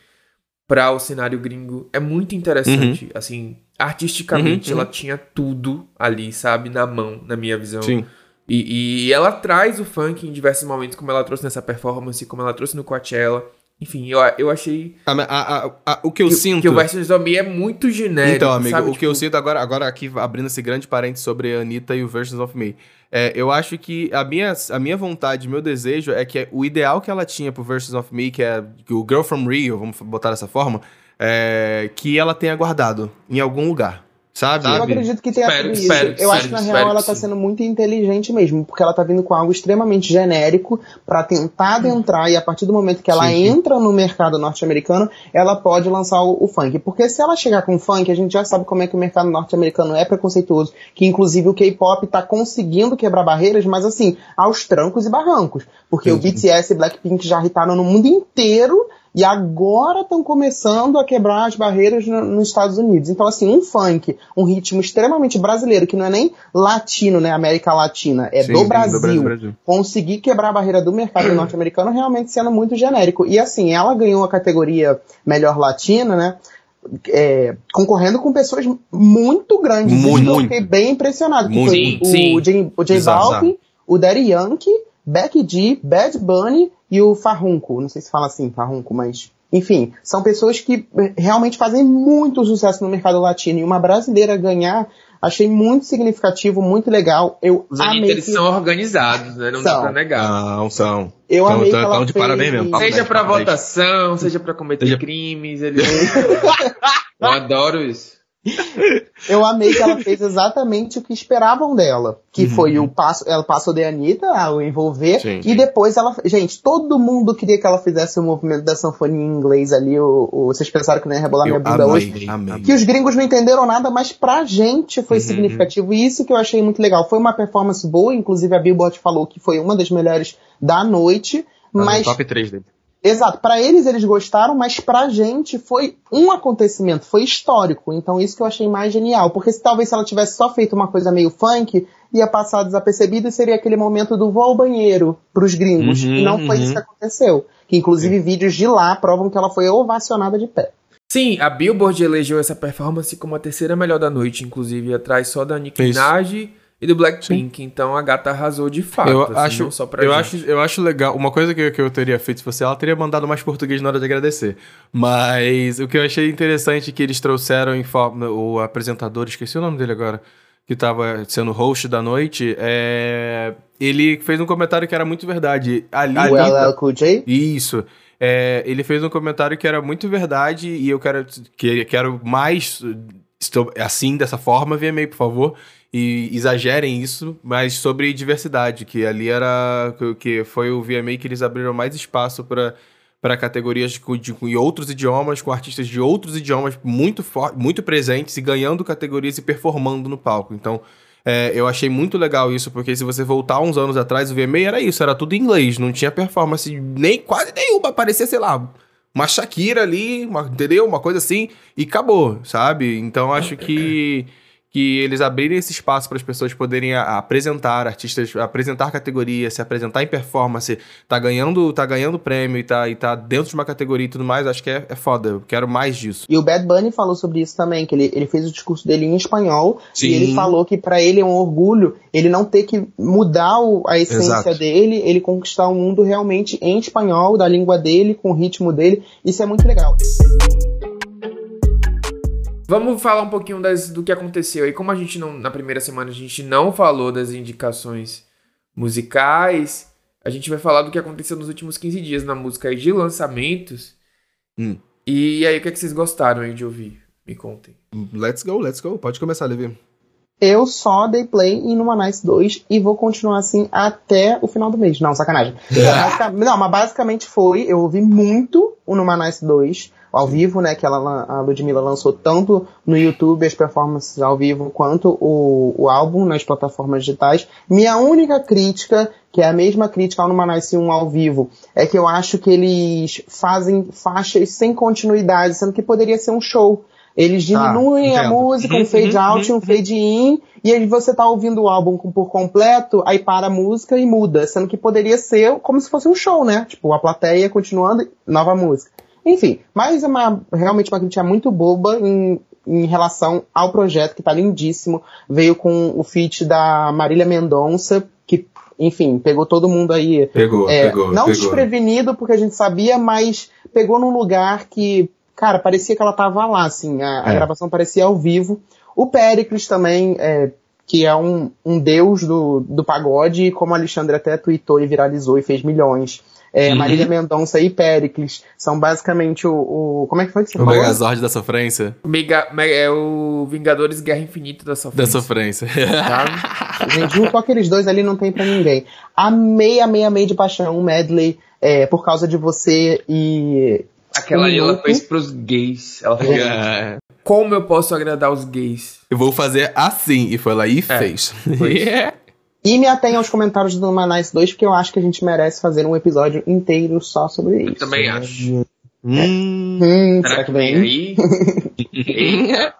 para o cenário gringo é muito interessante. Assim, artisticamente, Uhum, ela tinha tudo ali, sabe, na mão, na minha visão. Sim. E, e ela traz o funk em diversos momentos, como ela trouxe nessa performance, como ela trouxe no Coachella. Enfim, eu, eu achei A- a- a- o que eu que, sinto. que o Versus Zombie é muito genérico. Então, amigo, sabe? o que eu Tipo, sinto agora, agora aqui abrindo esse grande parênteses sobre a Anitta e o Versions of Me. É, eu acho que a minha, a minha vontade, meu desejo é que o ideal que ela tinha pro Versions of Me, que é o Girl from Rio, vamos botar dessa forma, é que ela tenha guardado em algum lugar. Sabe? Eu acredito que tenha Espero- sido isso. espero- Eu espero- acho que na real ela tá sim. sendo muito inteligente mesmo, porque ela tá vindo com algo extremamente genérico pra tentar adentrar e a partir do momento que ela Sim, sim. entra no mercado norte-americano, ela pode lançar o, o funk. Porque se ela chegar com funk, a gente já sabe como é que o mercado norte-americano é preconceituoso, que inclusive o K-pop tá conseguindo quebrar barreiras, mas assim, aos trancos e barrancos. Porque o Sim. BTS e Blackpink já irritaram no mundo inteiro e agora estão começando a quebrar as barreiras no, nos Estados Unidos. Então, assim, um funk, um ritmo extremamente brasileiro, que não é nem latino, né, América Latina, é Sim, do Brasil, do Brasil, Brasil. conseguir quebrar a barreira do mercado norte-americano realmente sendo muito genérico. E assim, ela ganhou a categoria melhor latina, né? é, concorrendo com pessoas muito grandes. Muito, eu muito. fiquei bem impressionado. que Muito. foi Sim, o, sim. J, o J. Balvin, o Daddy Yankee, Becky G, Bad Bunny e o Farrunco. Não sei se fala assim, Farrunco, mas... Enfim, são pessoas que eh, realmente fazem muito sucesso no mercado latino. E uma brasileira ganhar, achei muito significativo, muito legal. Eu Os amei eles que, são organizados, né? Não dá São. pra negar. Não, são. eu Então, amei então, que ela então, de fez- parabéns mesmo. Papo Seja dez, pra votação, seja pra cometer Seja- crimes, eles... Eu adoro isso. Eu amei que ela fez exatamente o que esperavam dela. Que Uhum. foi o passo, ela passou de Anitta, a o envolver, Sim, e sim. depois ela. Gente, todo mundo queria que ela fizesse o movimento da sanfoninha em inglês ali. O, o- vocês pensaram que não ia rebolar Eu minha bunda hoje. amei, amei. Que os gringos não entenderam nada, mas pra gente foi Uhum. significativo. E isso que eu achei muito legal. Foi uma performance boa, inclusive a Billboard falou que foi uma das melhores da noite. Tá no Mas top 3 dele. Exato, pra eles eles gostaram, mas pra gente foi um acontecimento, foi histórico. Então isso que eu achei mais genial, porque se talvez se ela tivesse só feito uma coisa meio funk, ia passar desapercebido e seria aquele momento do vou ao banheiro pros gringos. Uhum, e não foi uhum. isso que aconteceu. Que inclusive vídeos de lá provam que ela foi ovacionada de pé. Sim, a Billboard elegeu essa performance como a terceira melhor da noite, inclusive atrás só da Nicki Isso. Minaj e do Blackpink. Então a gata arrasou de fato, Eu assim, acho, não só pra eu gente. acho, eu acho legal. Uma coisa que, eu- que eu teria feito se fosse ela, teria mandado mais português na hora de agradecer. Mas o que eu achei interessante é que eles trouxeram em forma o apresentador, esqueci o nome dele agora, que tava sendo host da noite, é, ele fez um comentário que era muito verdade. Ali, o LL Cool J, Isso. É, ele fez um comentário que era muito verdade e eu quero, que, quero mais estou, assim, dessa forma, VMA, por favor. E exagerem isso, mas sobre diversidade, que ali era. que- foi o VMA que eles abriram mais espaço para para categorias de, outros idiomas, com artistas de outros idiomas muito, muito presentes e ganhando categorias e performando no palco. Então, é, eu achei muito legal isso, porque se você voltar uns anos atrás, o VMA era isso, era tudo em inglês, não tinha performance nem quase nenhuma, parecia, sei lá, uma Shakira ali, uma- entendeu? Uma coisa assim, e acabou, sabe? Então acho que, que eles abrirem esse espaço para as pessoas poderem a- apresentar artistas, apresentar categoria, se apresentar em performance, tá ganhando, tá ganhando prêmio e tá, e tá dentro de uma categoria e tudo mais, acho que é, é foda. Eu quero mais disso. E o Bad Bunny falou sobre isso também, que ele, ele fez o discurso dele em espanhol Sim. e ele falou que pra ele é um orgulho ele não ter que mudar o- a essência Exato. dele, ele conquistar o mundo realmente em espanhol, da língua dele, com o ritmo dele. Isso é muito legal. Vamos falar um pouquinho das, do que aconteceu. E como a gente não, na primeira semana, a gente não falou das indicações musicais, a gente vai falar do que aconteceu nos últimos 15 dias na música aí de lançamentos. Hum. E aí, o que, é que vocês gostaram aí de ouvir? Me contem. Let's go, let's go. Pode começar, Levi. Eu só dei play em Numa Nice 2 e vou continuar assim até o final do mês. Não, sacanagem. Não, mas basicamente foi, eu ouvi muito o Numa Nice 2 ao vivo, né, que ela, a Ludmilla lançou tanto no YouTube as performances ao vivo quanto o, o álbum nas plataformas digitais. Minha única crítica, que é a mesma crítica ao Numa Nice 1 ao vivo, é que eu acho que eles fazem faixas sem continuidade, sendo que poderia ser um show. Eles Tá, diminuem a entendo. música, um Uhum, fade uhum, out, um fade in, e aí você tá ouvindo o álbum por completo, aí para a música e muda, sendo que poderia ser como se fosse um show, né? Tipo, a plateia continuando, nova música. Enfim, mas é uma, realmente uma crítica muito boba em, em relação ao projeto, que tá lindíssimo. Veio com o feat da Marília Mendonça, que, enfim, pegou todo mundo aí Pegou, é, pegou, não pegou. desprevenido, porque a gente sabia, mas pegou num lugar que, cara, parecia que ela tava lá, assim, a, a É. gravação parecia ao vivo. O Pericles também, é, que é um, um deus do, do pagode, e como a Alexandre até tweetou e viralizou e fez milhões. É, Uhum. Marília Mendonça e Pericles são basicamente o, o- Como é que foi que você O falou? Megazord da sofrência. Mega, me- é o Vingadores Guerra Infinita da Da Sofrência. sofrência. Tá? Gente, junto aqueles dois ali não tem pra ninguém. Amei, amei, amei de paixão, um medley, é, por causa de você e Aquela ali ela fez pros gays. Ela falou, É. como eu posso agradar os gays? Eu vou fazer assim. E foi lá e fez. E me atenho aos comentários do Manice 2, porque eu acho que a gente merece fazer um episódio inteiro só sobre isso. também acho. Hum. Hum, será que vem? aí?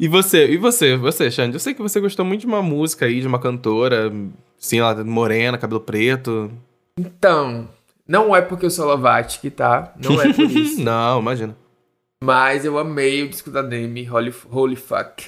E você, e você, você, Xande? Eu sei que você gostou muito de uma música aí, de uma cantora, assim, ela morena, cabelo preto. Então, não é porque eu sou Lovatic, tá? Não é por isso. Não, imagina. Mas eu amei o disco da Demi, Holy, Holy Fuck.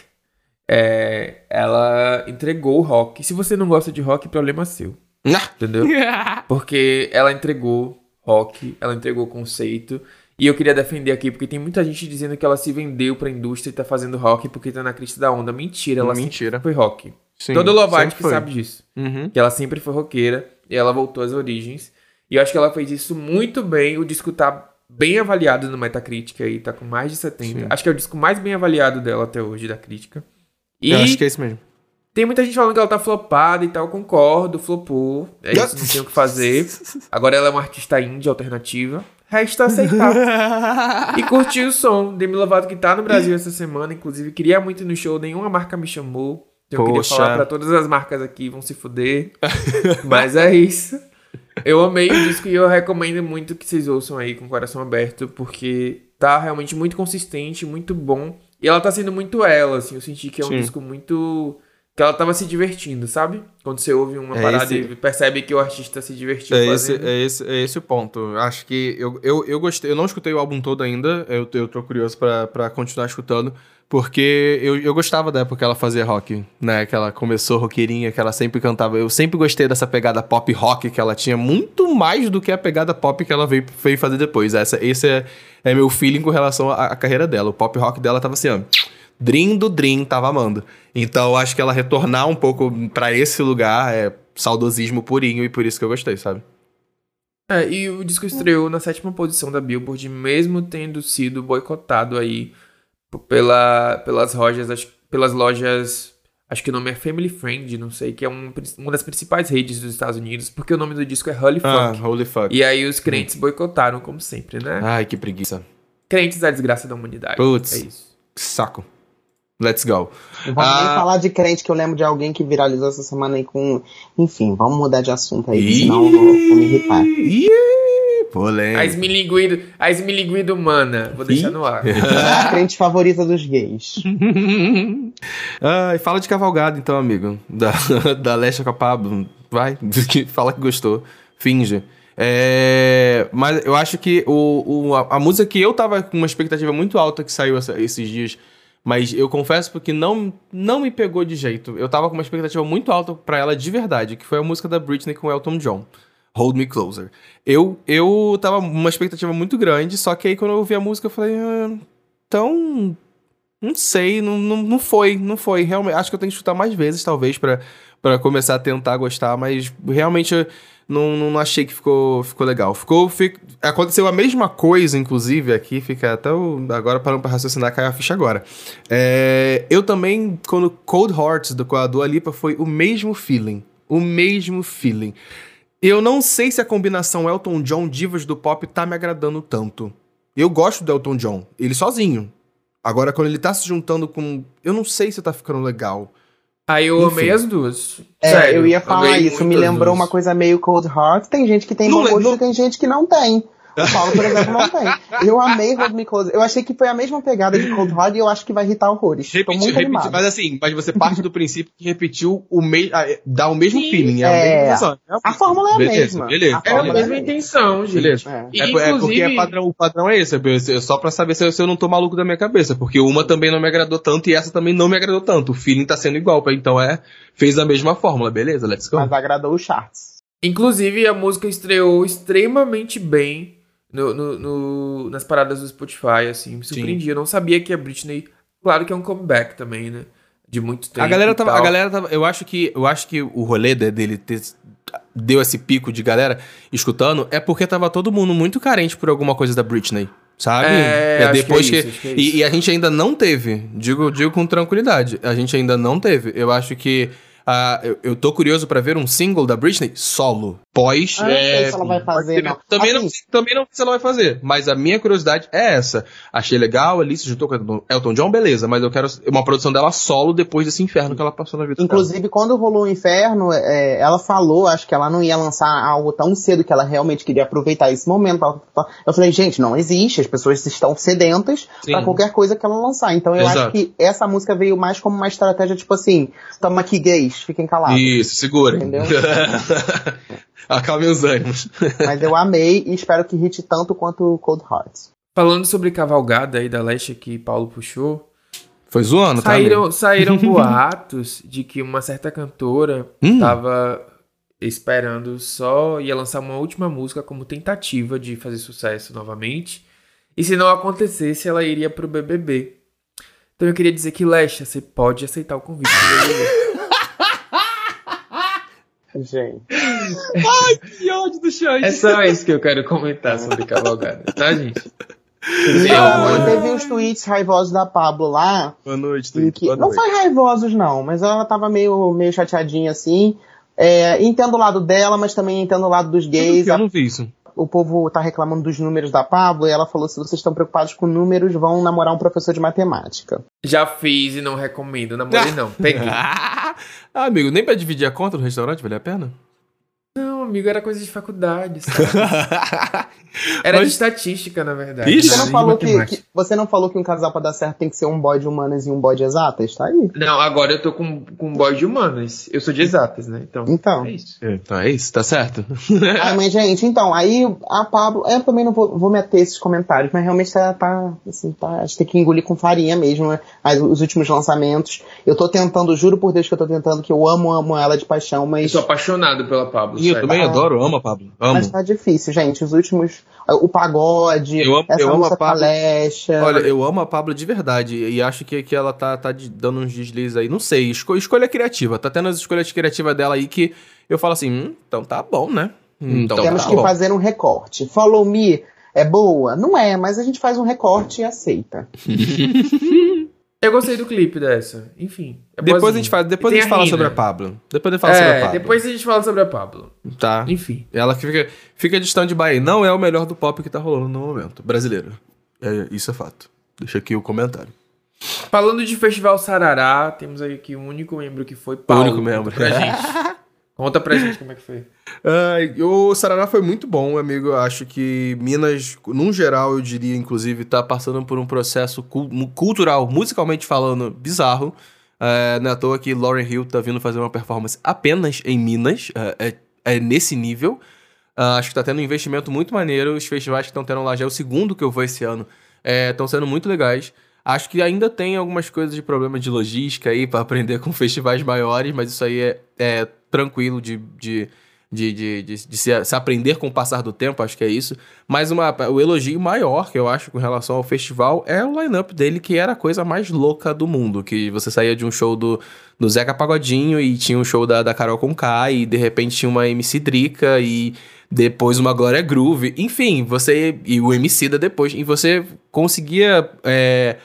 É, ela entregou o rock. Se você não gosta de rock, problema seu. Entendeu? Porque ela entregou rock, ela entregou conceito. E eu queria defender aqui, porque tem muita gente dizendo que ela se vendeu pra indústria e tá fazendo rock porque tá na crista da onda. Mentira, ela Mentira. sempre foi rock. Sim, Todo Lovatic sabe disso. Uhum. Que ela sempre foi roqueira e ela voltou às origens. E eu acho que ela fez isso muito bem. O disco tá bem avaliado no Metacritic aí, tá com mais de 70. Sim. Acho que é o disco mais bem avaliado dela até hoje, da crítica. E Eu acho que é isso mesmo. tem muita gente falando que ela tá flopada e tal. Concordo, flopou. É isso, não tem o que fazer. Agora ela é uma artista indie alternativa. Resta aceitar. e curtir o som. Demi Lovato que tá no Brasil essa semana. Inclusive, queria muito ir no show. Nenhuma marca me chamou. Então eu queria Poxa. falar pra todas as marcas aqui. Vão se fuder. Mas é isso. Eu amei o disco e eu recomendo muito que vocês ouçam aí com o coração aberto. Porque tá realmente muito consistente, muito bom. E ela tá sendo muito ela, assim. Eu senti que é um Sim. disco muito... Que ela tava se divertindo, sabe? Quando você ouve uma É parada esse- e percebe que o artista se divertiu É esse, fazendo. é, esse, é esse o ponto. Acho que eu, eu, eu gostei. Eu não escutei o álbum todo ainda. Eu, eu tô curioso pra, pra continuar escutando. Porque eu, eu gostava da época que ela fazia rock, né? Que ela começou roqueirinha, que ela sempre cantava. Eu sempre gostei dessa pegada pop rock que ela tinha, muito mais do que a pegada pop que ela veio, veio fazer depois. Essa, esse é, é meu feeling com relação à, à carreira dela. O pop rock dela tava assim, ó. Dream do Dream, tava amando. Então acho que ela retornar um pouco pra esse lugar é saudosismo purinho e por isso que eu gostei, sabe? É, e o disco estreou na sétima posição da Billboard, mesmo tendo sido boicotado aí pela, pelas lojas, acho- pelas lojas, acho que o nome é Family Friend, não sei, que é um, uma das principais redes dos Estados Unidos, porque o nome do disco é Holy Ah, Fuck. holy fuck. E aí os crentes boicotaram, como sempre, né? Ai, que preguiça. Crentes da desgraça da humanidade. Putz. É isso. Saco. Let's go. Não vamos nem Ah. falar de crente que eu lembro de alguém que viralizou essa semana aí com. Enfim, vamos mudar de assunto aí, senão eu vou, vou me irritar. Ih, A polêmica. esmilinguido, a esmilinguido humana. Vou deixar no ar. A crente favorita dos gays. Ai, fala de cavalgada então, amigo. Da, da Lesha com a Pablo. Vai, fala que gostou. Finge. É, mas eu acho que o, o- a, a música que eu tava com uma expectativa muito alta que saiu essa- esses dias, mas eu confesso porque não, não me pegou de jeito. Eu tava com uma expectativa muito alta pra ela de verdade, que foi a música da Britney com Elton John. Hold Me Closer. Eu, eu tava uma expectativa muito grande, só que aí quando eu ouvi a música eu falei, ah, então não sei, não, não, não foi, não foi. Realmente, acho que eu tenho que escutar mais vezes, talvez, pra começar a tentar gostar, mas realmente eu não, não achei que ficou, ficou legal. Ficou, fic- Aconteceu a mesma coisa, inclusive, aqui, fica até o, agora parando pra raciocinar, cai a ficha agora. É, eu também, quando Cold Hearts do, com a Dua Lipa, foi o mesmo feeling. O mesmo feeling. Eu não sei se a combinação Elton John Divas do Pop tá me agradando tanto. Eu gosto do Elton John, ele sozinho. Agora, quando ele tá se juntando com. Eu não sei se tá ficando legal. Aí eu Enfim. amei as duas. É, Sério, eu ia falar isso, me lembrou duas. uma coisa meio Cold Heart. Tem gente que tem Não bom gosto não- e tem gente que não tem. O Paulo, por exemplo, não tem. Eu amei Hold Me Close. Eu achei que foi a mesma pegada de Cold Heart e eu acho que vai irritar horrores. Tô Repetiu, muito repetiu, animado. mas assim, mas você parte do princípio que repetiu o mesmo. Dá o mesmo Sim, feeling, é, a é. mesma sensação. É A fórmula é a beleza, mesma. Beleza, A É a mesma intenção, gente. Beleza. É. E, É, é porque inclusive- é padrão, o padrão é esse, é só pra saber se eu, se eu não tô maluco da minha cabeça, porque uma também não me agradou tanto e essa também não me agradou tanto. O feeling tá sendo igual, então é, fez a mesma fórmula, beleza, let's go. Mas agradou os charts. Inclusive, a música estreou extremamente bem no, no- no- nas paradas do Spotify, assim. Me surpreendi. Eu não sabia que a Britney. Claro que é um comeback também, né? De muito tempo. A galera tava. tal. A galera tava. Eu acho que. Eu acho que o rolê de- dele ter, deu esse pico de galera escutando é porque tava todo mundo muito carente por alguma coisa da Britney. Sabe? É, que depois é isso, acho que é e, e a gente ainda não teve. Digo, digo com tranquilidade. A gente ainda não teve. Eu acho que. Ah, eu, eu tô curioso pra ver um single da Britney solo. pós. Ah, não é, se ela vai fazer, não. Também, não, Assim- também não sei se ela vai fazer, mas a minha curiosidade é essa. Achei legal, ali se juntou com Elton- Elton John, beleza, mas eu quero uma produção dela solo depois desse inferno que ela passou na vida dela. Inclusive, quando rolou o inferno, é, ela falou, acho que ela não ia lançar algo tão cedo que ela realmente queria aproveitar esse momento. Eu falei, gente, não existe, as pessoas estão sedentas pra qualquer coisa que ela lançar. Então eu Exato. acho que essa música veio mais como uma estratégia, tipo assim, tamo aqui gays, fiquem calados. Isso, segura. Entendeu? Acalme os ânimos. Mas eu amei e espero que hite tanto quanto o Cold Hearts. Falando sobre cavalgada aí da Leste que Paulo puxou, Foi zoando, tá? saíram, saíram boatos de que uma certa cantora Hum. tava esperando só ia lançar uma última música como tentativa de fazer sucesso novamente. E se não acontecesse, ela iria pro BBB. Então eu queria dizer que Lesha, você pode aceitar o convite do BBB. Gente. que ódio do Xande. É só isso que eu quero comentar sobre cavalgada, tá, gente? Então, teve uns tweets raivosos da Pablo lá, Boa noite, em Twitch. que Boa não noite. foi raivosos não, mas ela tava meio, meio chateadinha assim. É, entendo o lado dela, mas também entendo o lado dos gays. Eu não vi isso. O povo tá reclamando dos números da Pablo e ela falou: se vocês estão preocupados com números, vão namorar um professor de matemática. Já fiz e não recomendo, namorei não. Peguei. Ah, amigo, nem pra dividir a conta no restaurante vale a pena? Não, amigo, era coisa de faculdade, sabe? Era de Mas- estatística, na verdade. Ixi. Você não, de falou que, que- você não falou que um casal pra dar certo tem que ser um boy de humanas e um boy de exatas? Tá aí. Não, agora eu tô com, com um boy de humanas. Eu sou de exatas, né? Então. Então. É isso. Então é isso, tá certo? Ai, mas, gente, então, aí a Pablo. Eu também não vou, vou meter esses comentários, mas realmente tá, tá assim, tá. A gente tem que engolir com farinha mesmo, né? As- os últimos lançamentos. Eu tô tentando, juro por Deus que eu tô tentando, que eu amo, amo ela de paixão, Eu mas. sou apaixonado pela Pablo. E eu também Ah. adoro, amo a Pablo. Mas Amo. tá difícil, gente. Os últimos. O pagode, Eu amo- essa eu amo a Pablo. palestra. Olha, eu amo a Pablo de verdade e acho que, que ela tá, tá dando uns deslizes aí. Não sei, esco- escolha criativa. Tá tendo as escolhas criativas dela aí que eu falo assim, hum, então tá bom, né? Hum, Então Temos tá que bom. fazer um recorte. Follow me é boa? Não é, mas a gente faz um recorte e aceita. Eu gostei do clipe dessa. Enfim. é Depois a gente fala, depois a gente fala Rina. sobre a Pablo. Depois a gente fala sobre a É, Pablo. depois a gente fala sobre a Pablo. Tá. Enfim. Ela que fica, fica de stand-by. Não é o melhor do pop que tá rolando no momento. Brasileiro. É, isso é fato. Deixa aqui o comentário. Falando de Festival Sarará, temos aí aqui o único membro que foi Paulo. único membro. Pra gente. Conta pra gente como é que foi. Ai, o Sarará foi muito bom, amigo. Eu acho que Minas, num geral, eu diria, inclusive, tá passando por um processo cultural, musicalmente falando, bizarro. É, não é à toa que Lauren Hill tá vindo fazer uma performance apenas em Minas. É, é- é nesse nível. Ah, acho que tá tendo um investimento muito maneiro. Os festivais que estão tendo lá já é o segundo que eu vou esse ano. Estão sendo muito legais. Acho que ainda tem algumas coisas de problema de logística aí para aprender com festivais maiores, mas isso aí é, é tranquilo de, de, de, de, de- de se, se aprender com o passar do tempo, acho que é isso. Mas uma, o elogio maior que eu acho com relação ao festival é o line-up dele, que era a coisa mais louca do mundo. Que você saía de um show do, do Zeca Pagodinho e tinha um show da, da Carol Conká e de repente tinha uma MC Drica e depois uma Glória Groove. Enfim, você. E o MC da depois. E você conseguia. é,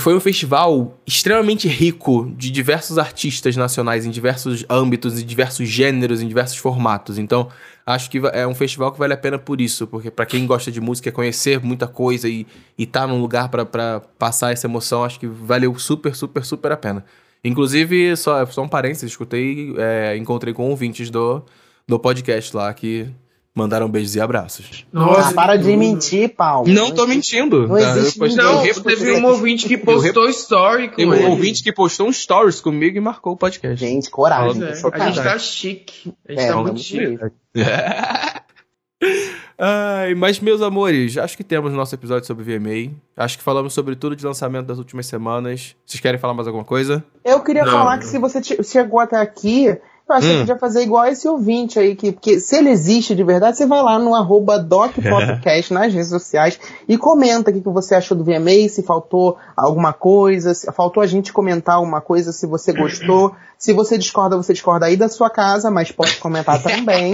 foi um festival extremamente rico de diversos artistas nacionais, em diversos âmbitos, em diversos gêneros, em diversos formatos. Então, acho que é um festival que vale a pena por isso, porque pra quem gosta de música, conhecer muita coisa e, e tá num lugar pra passar essa emoção, acho que valeu super, super, super a pena. Inclusive, só, só um parênteses, escutei, é, encontrei com ouvintes do, do podcast lá que mandaram beijos e abraços. Nossa, ah, para de mentir, Paulo. Não tô mentindo. Não tá? existe Eu postei- eu Não, repostei- teve um ouvinte que postou story com Tem um ouvinte que postou um stories comigo e marcou o podcast. Gente, coragem. É. A gente tá chique. A gente É, tá não muito é chique. mesmo. Ai, mas meus amores, acho que temos nosso episódio sobre VMA. Acho que falamos sobre tudo de lançamento das últimas semanas. Vocês querem falar mais alguma coisa? Eu queria Não, falar não. que se você che- chegou até aqui, eu acho que Hum. você podia fazer igual esse ouvinte aí, que, porque se ele existe de verdade, você vai lá no arroba DocPodcast nas redes sociais e comenta o que, que você achou do VMA, se faltou alguma coisa, se faltou a gente comentar alguma coisa, se você gostou. Se você discorda, você discorda aí da sua casa, mas pode comentar também.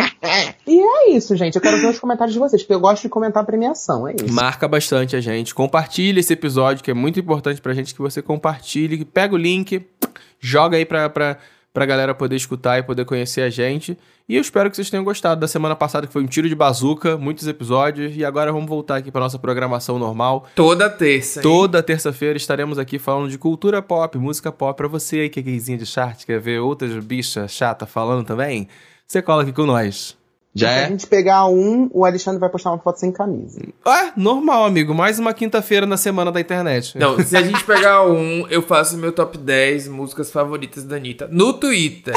E é isso, gente. Eu quero ver os comentários de vocês, porque eu gosto de comentar a premiação, é isso. Marca bastante a gente. Compartilhe esse episódio, que é muito importante pra gente que você compartilhe. Pega o link, joga aí pra, pra, pra galera poder escutar e poder conhecer a gente. E eu espero que vocês tenham gostado da semana passada, que foi um tiro de bazuca, muitos episódios. E agora vamos voltar aqui pra nossa programação normal. Toda terça. hein? Toda terça-feira estaremos aqui falando de cultura pop, música pop. Pra você aí que é gayzinha de chart, quer ver outras bichas chatas falando também, você cola aqui com nós. Já Se a é? gente pegar um, o Alexandre vai postar uma foto sem camisa. Ah, normal, amigo. Mais uma quinta-feira na semana da internet. Não, se a gente pegar um, eu faço meu top 10 músicas favoritas da Anitta no Twitter.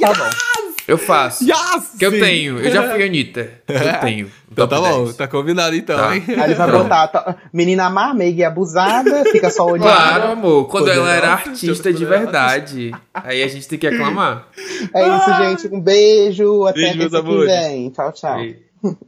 Tá bom. Eu faço. Yes! Que eu tenho. Eu já fui Anitta. Eu tenho. Então tá bom, 10. tá combinado então, Tá. hein? Aí ele vai botar tá, menina má, meiga e abusada, fica só olhando. Claro, amor. Quando ela era artista de verdade. Aí a gente tem que aclamar. É isso, gente. Um beijo. Até Beijo, meus amores. vem. Tchau, tchau. E-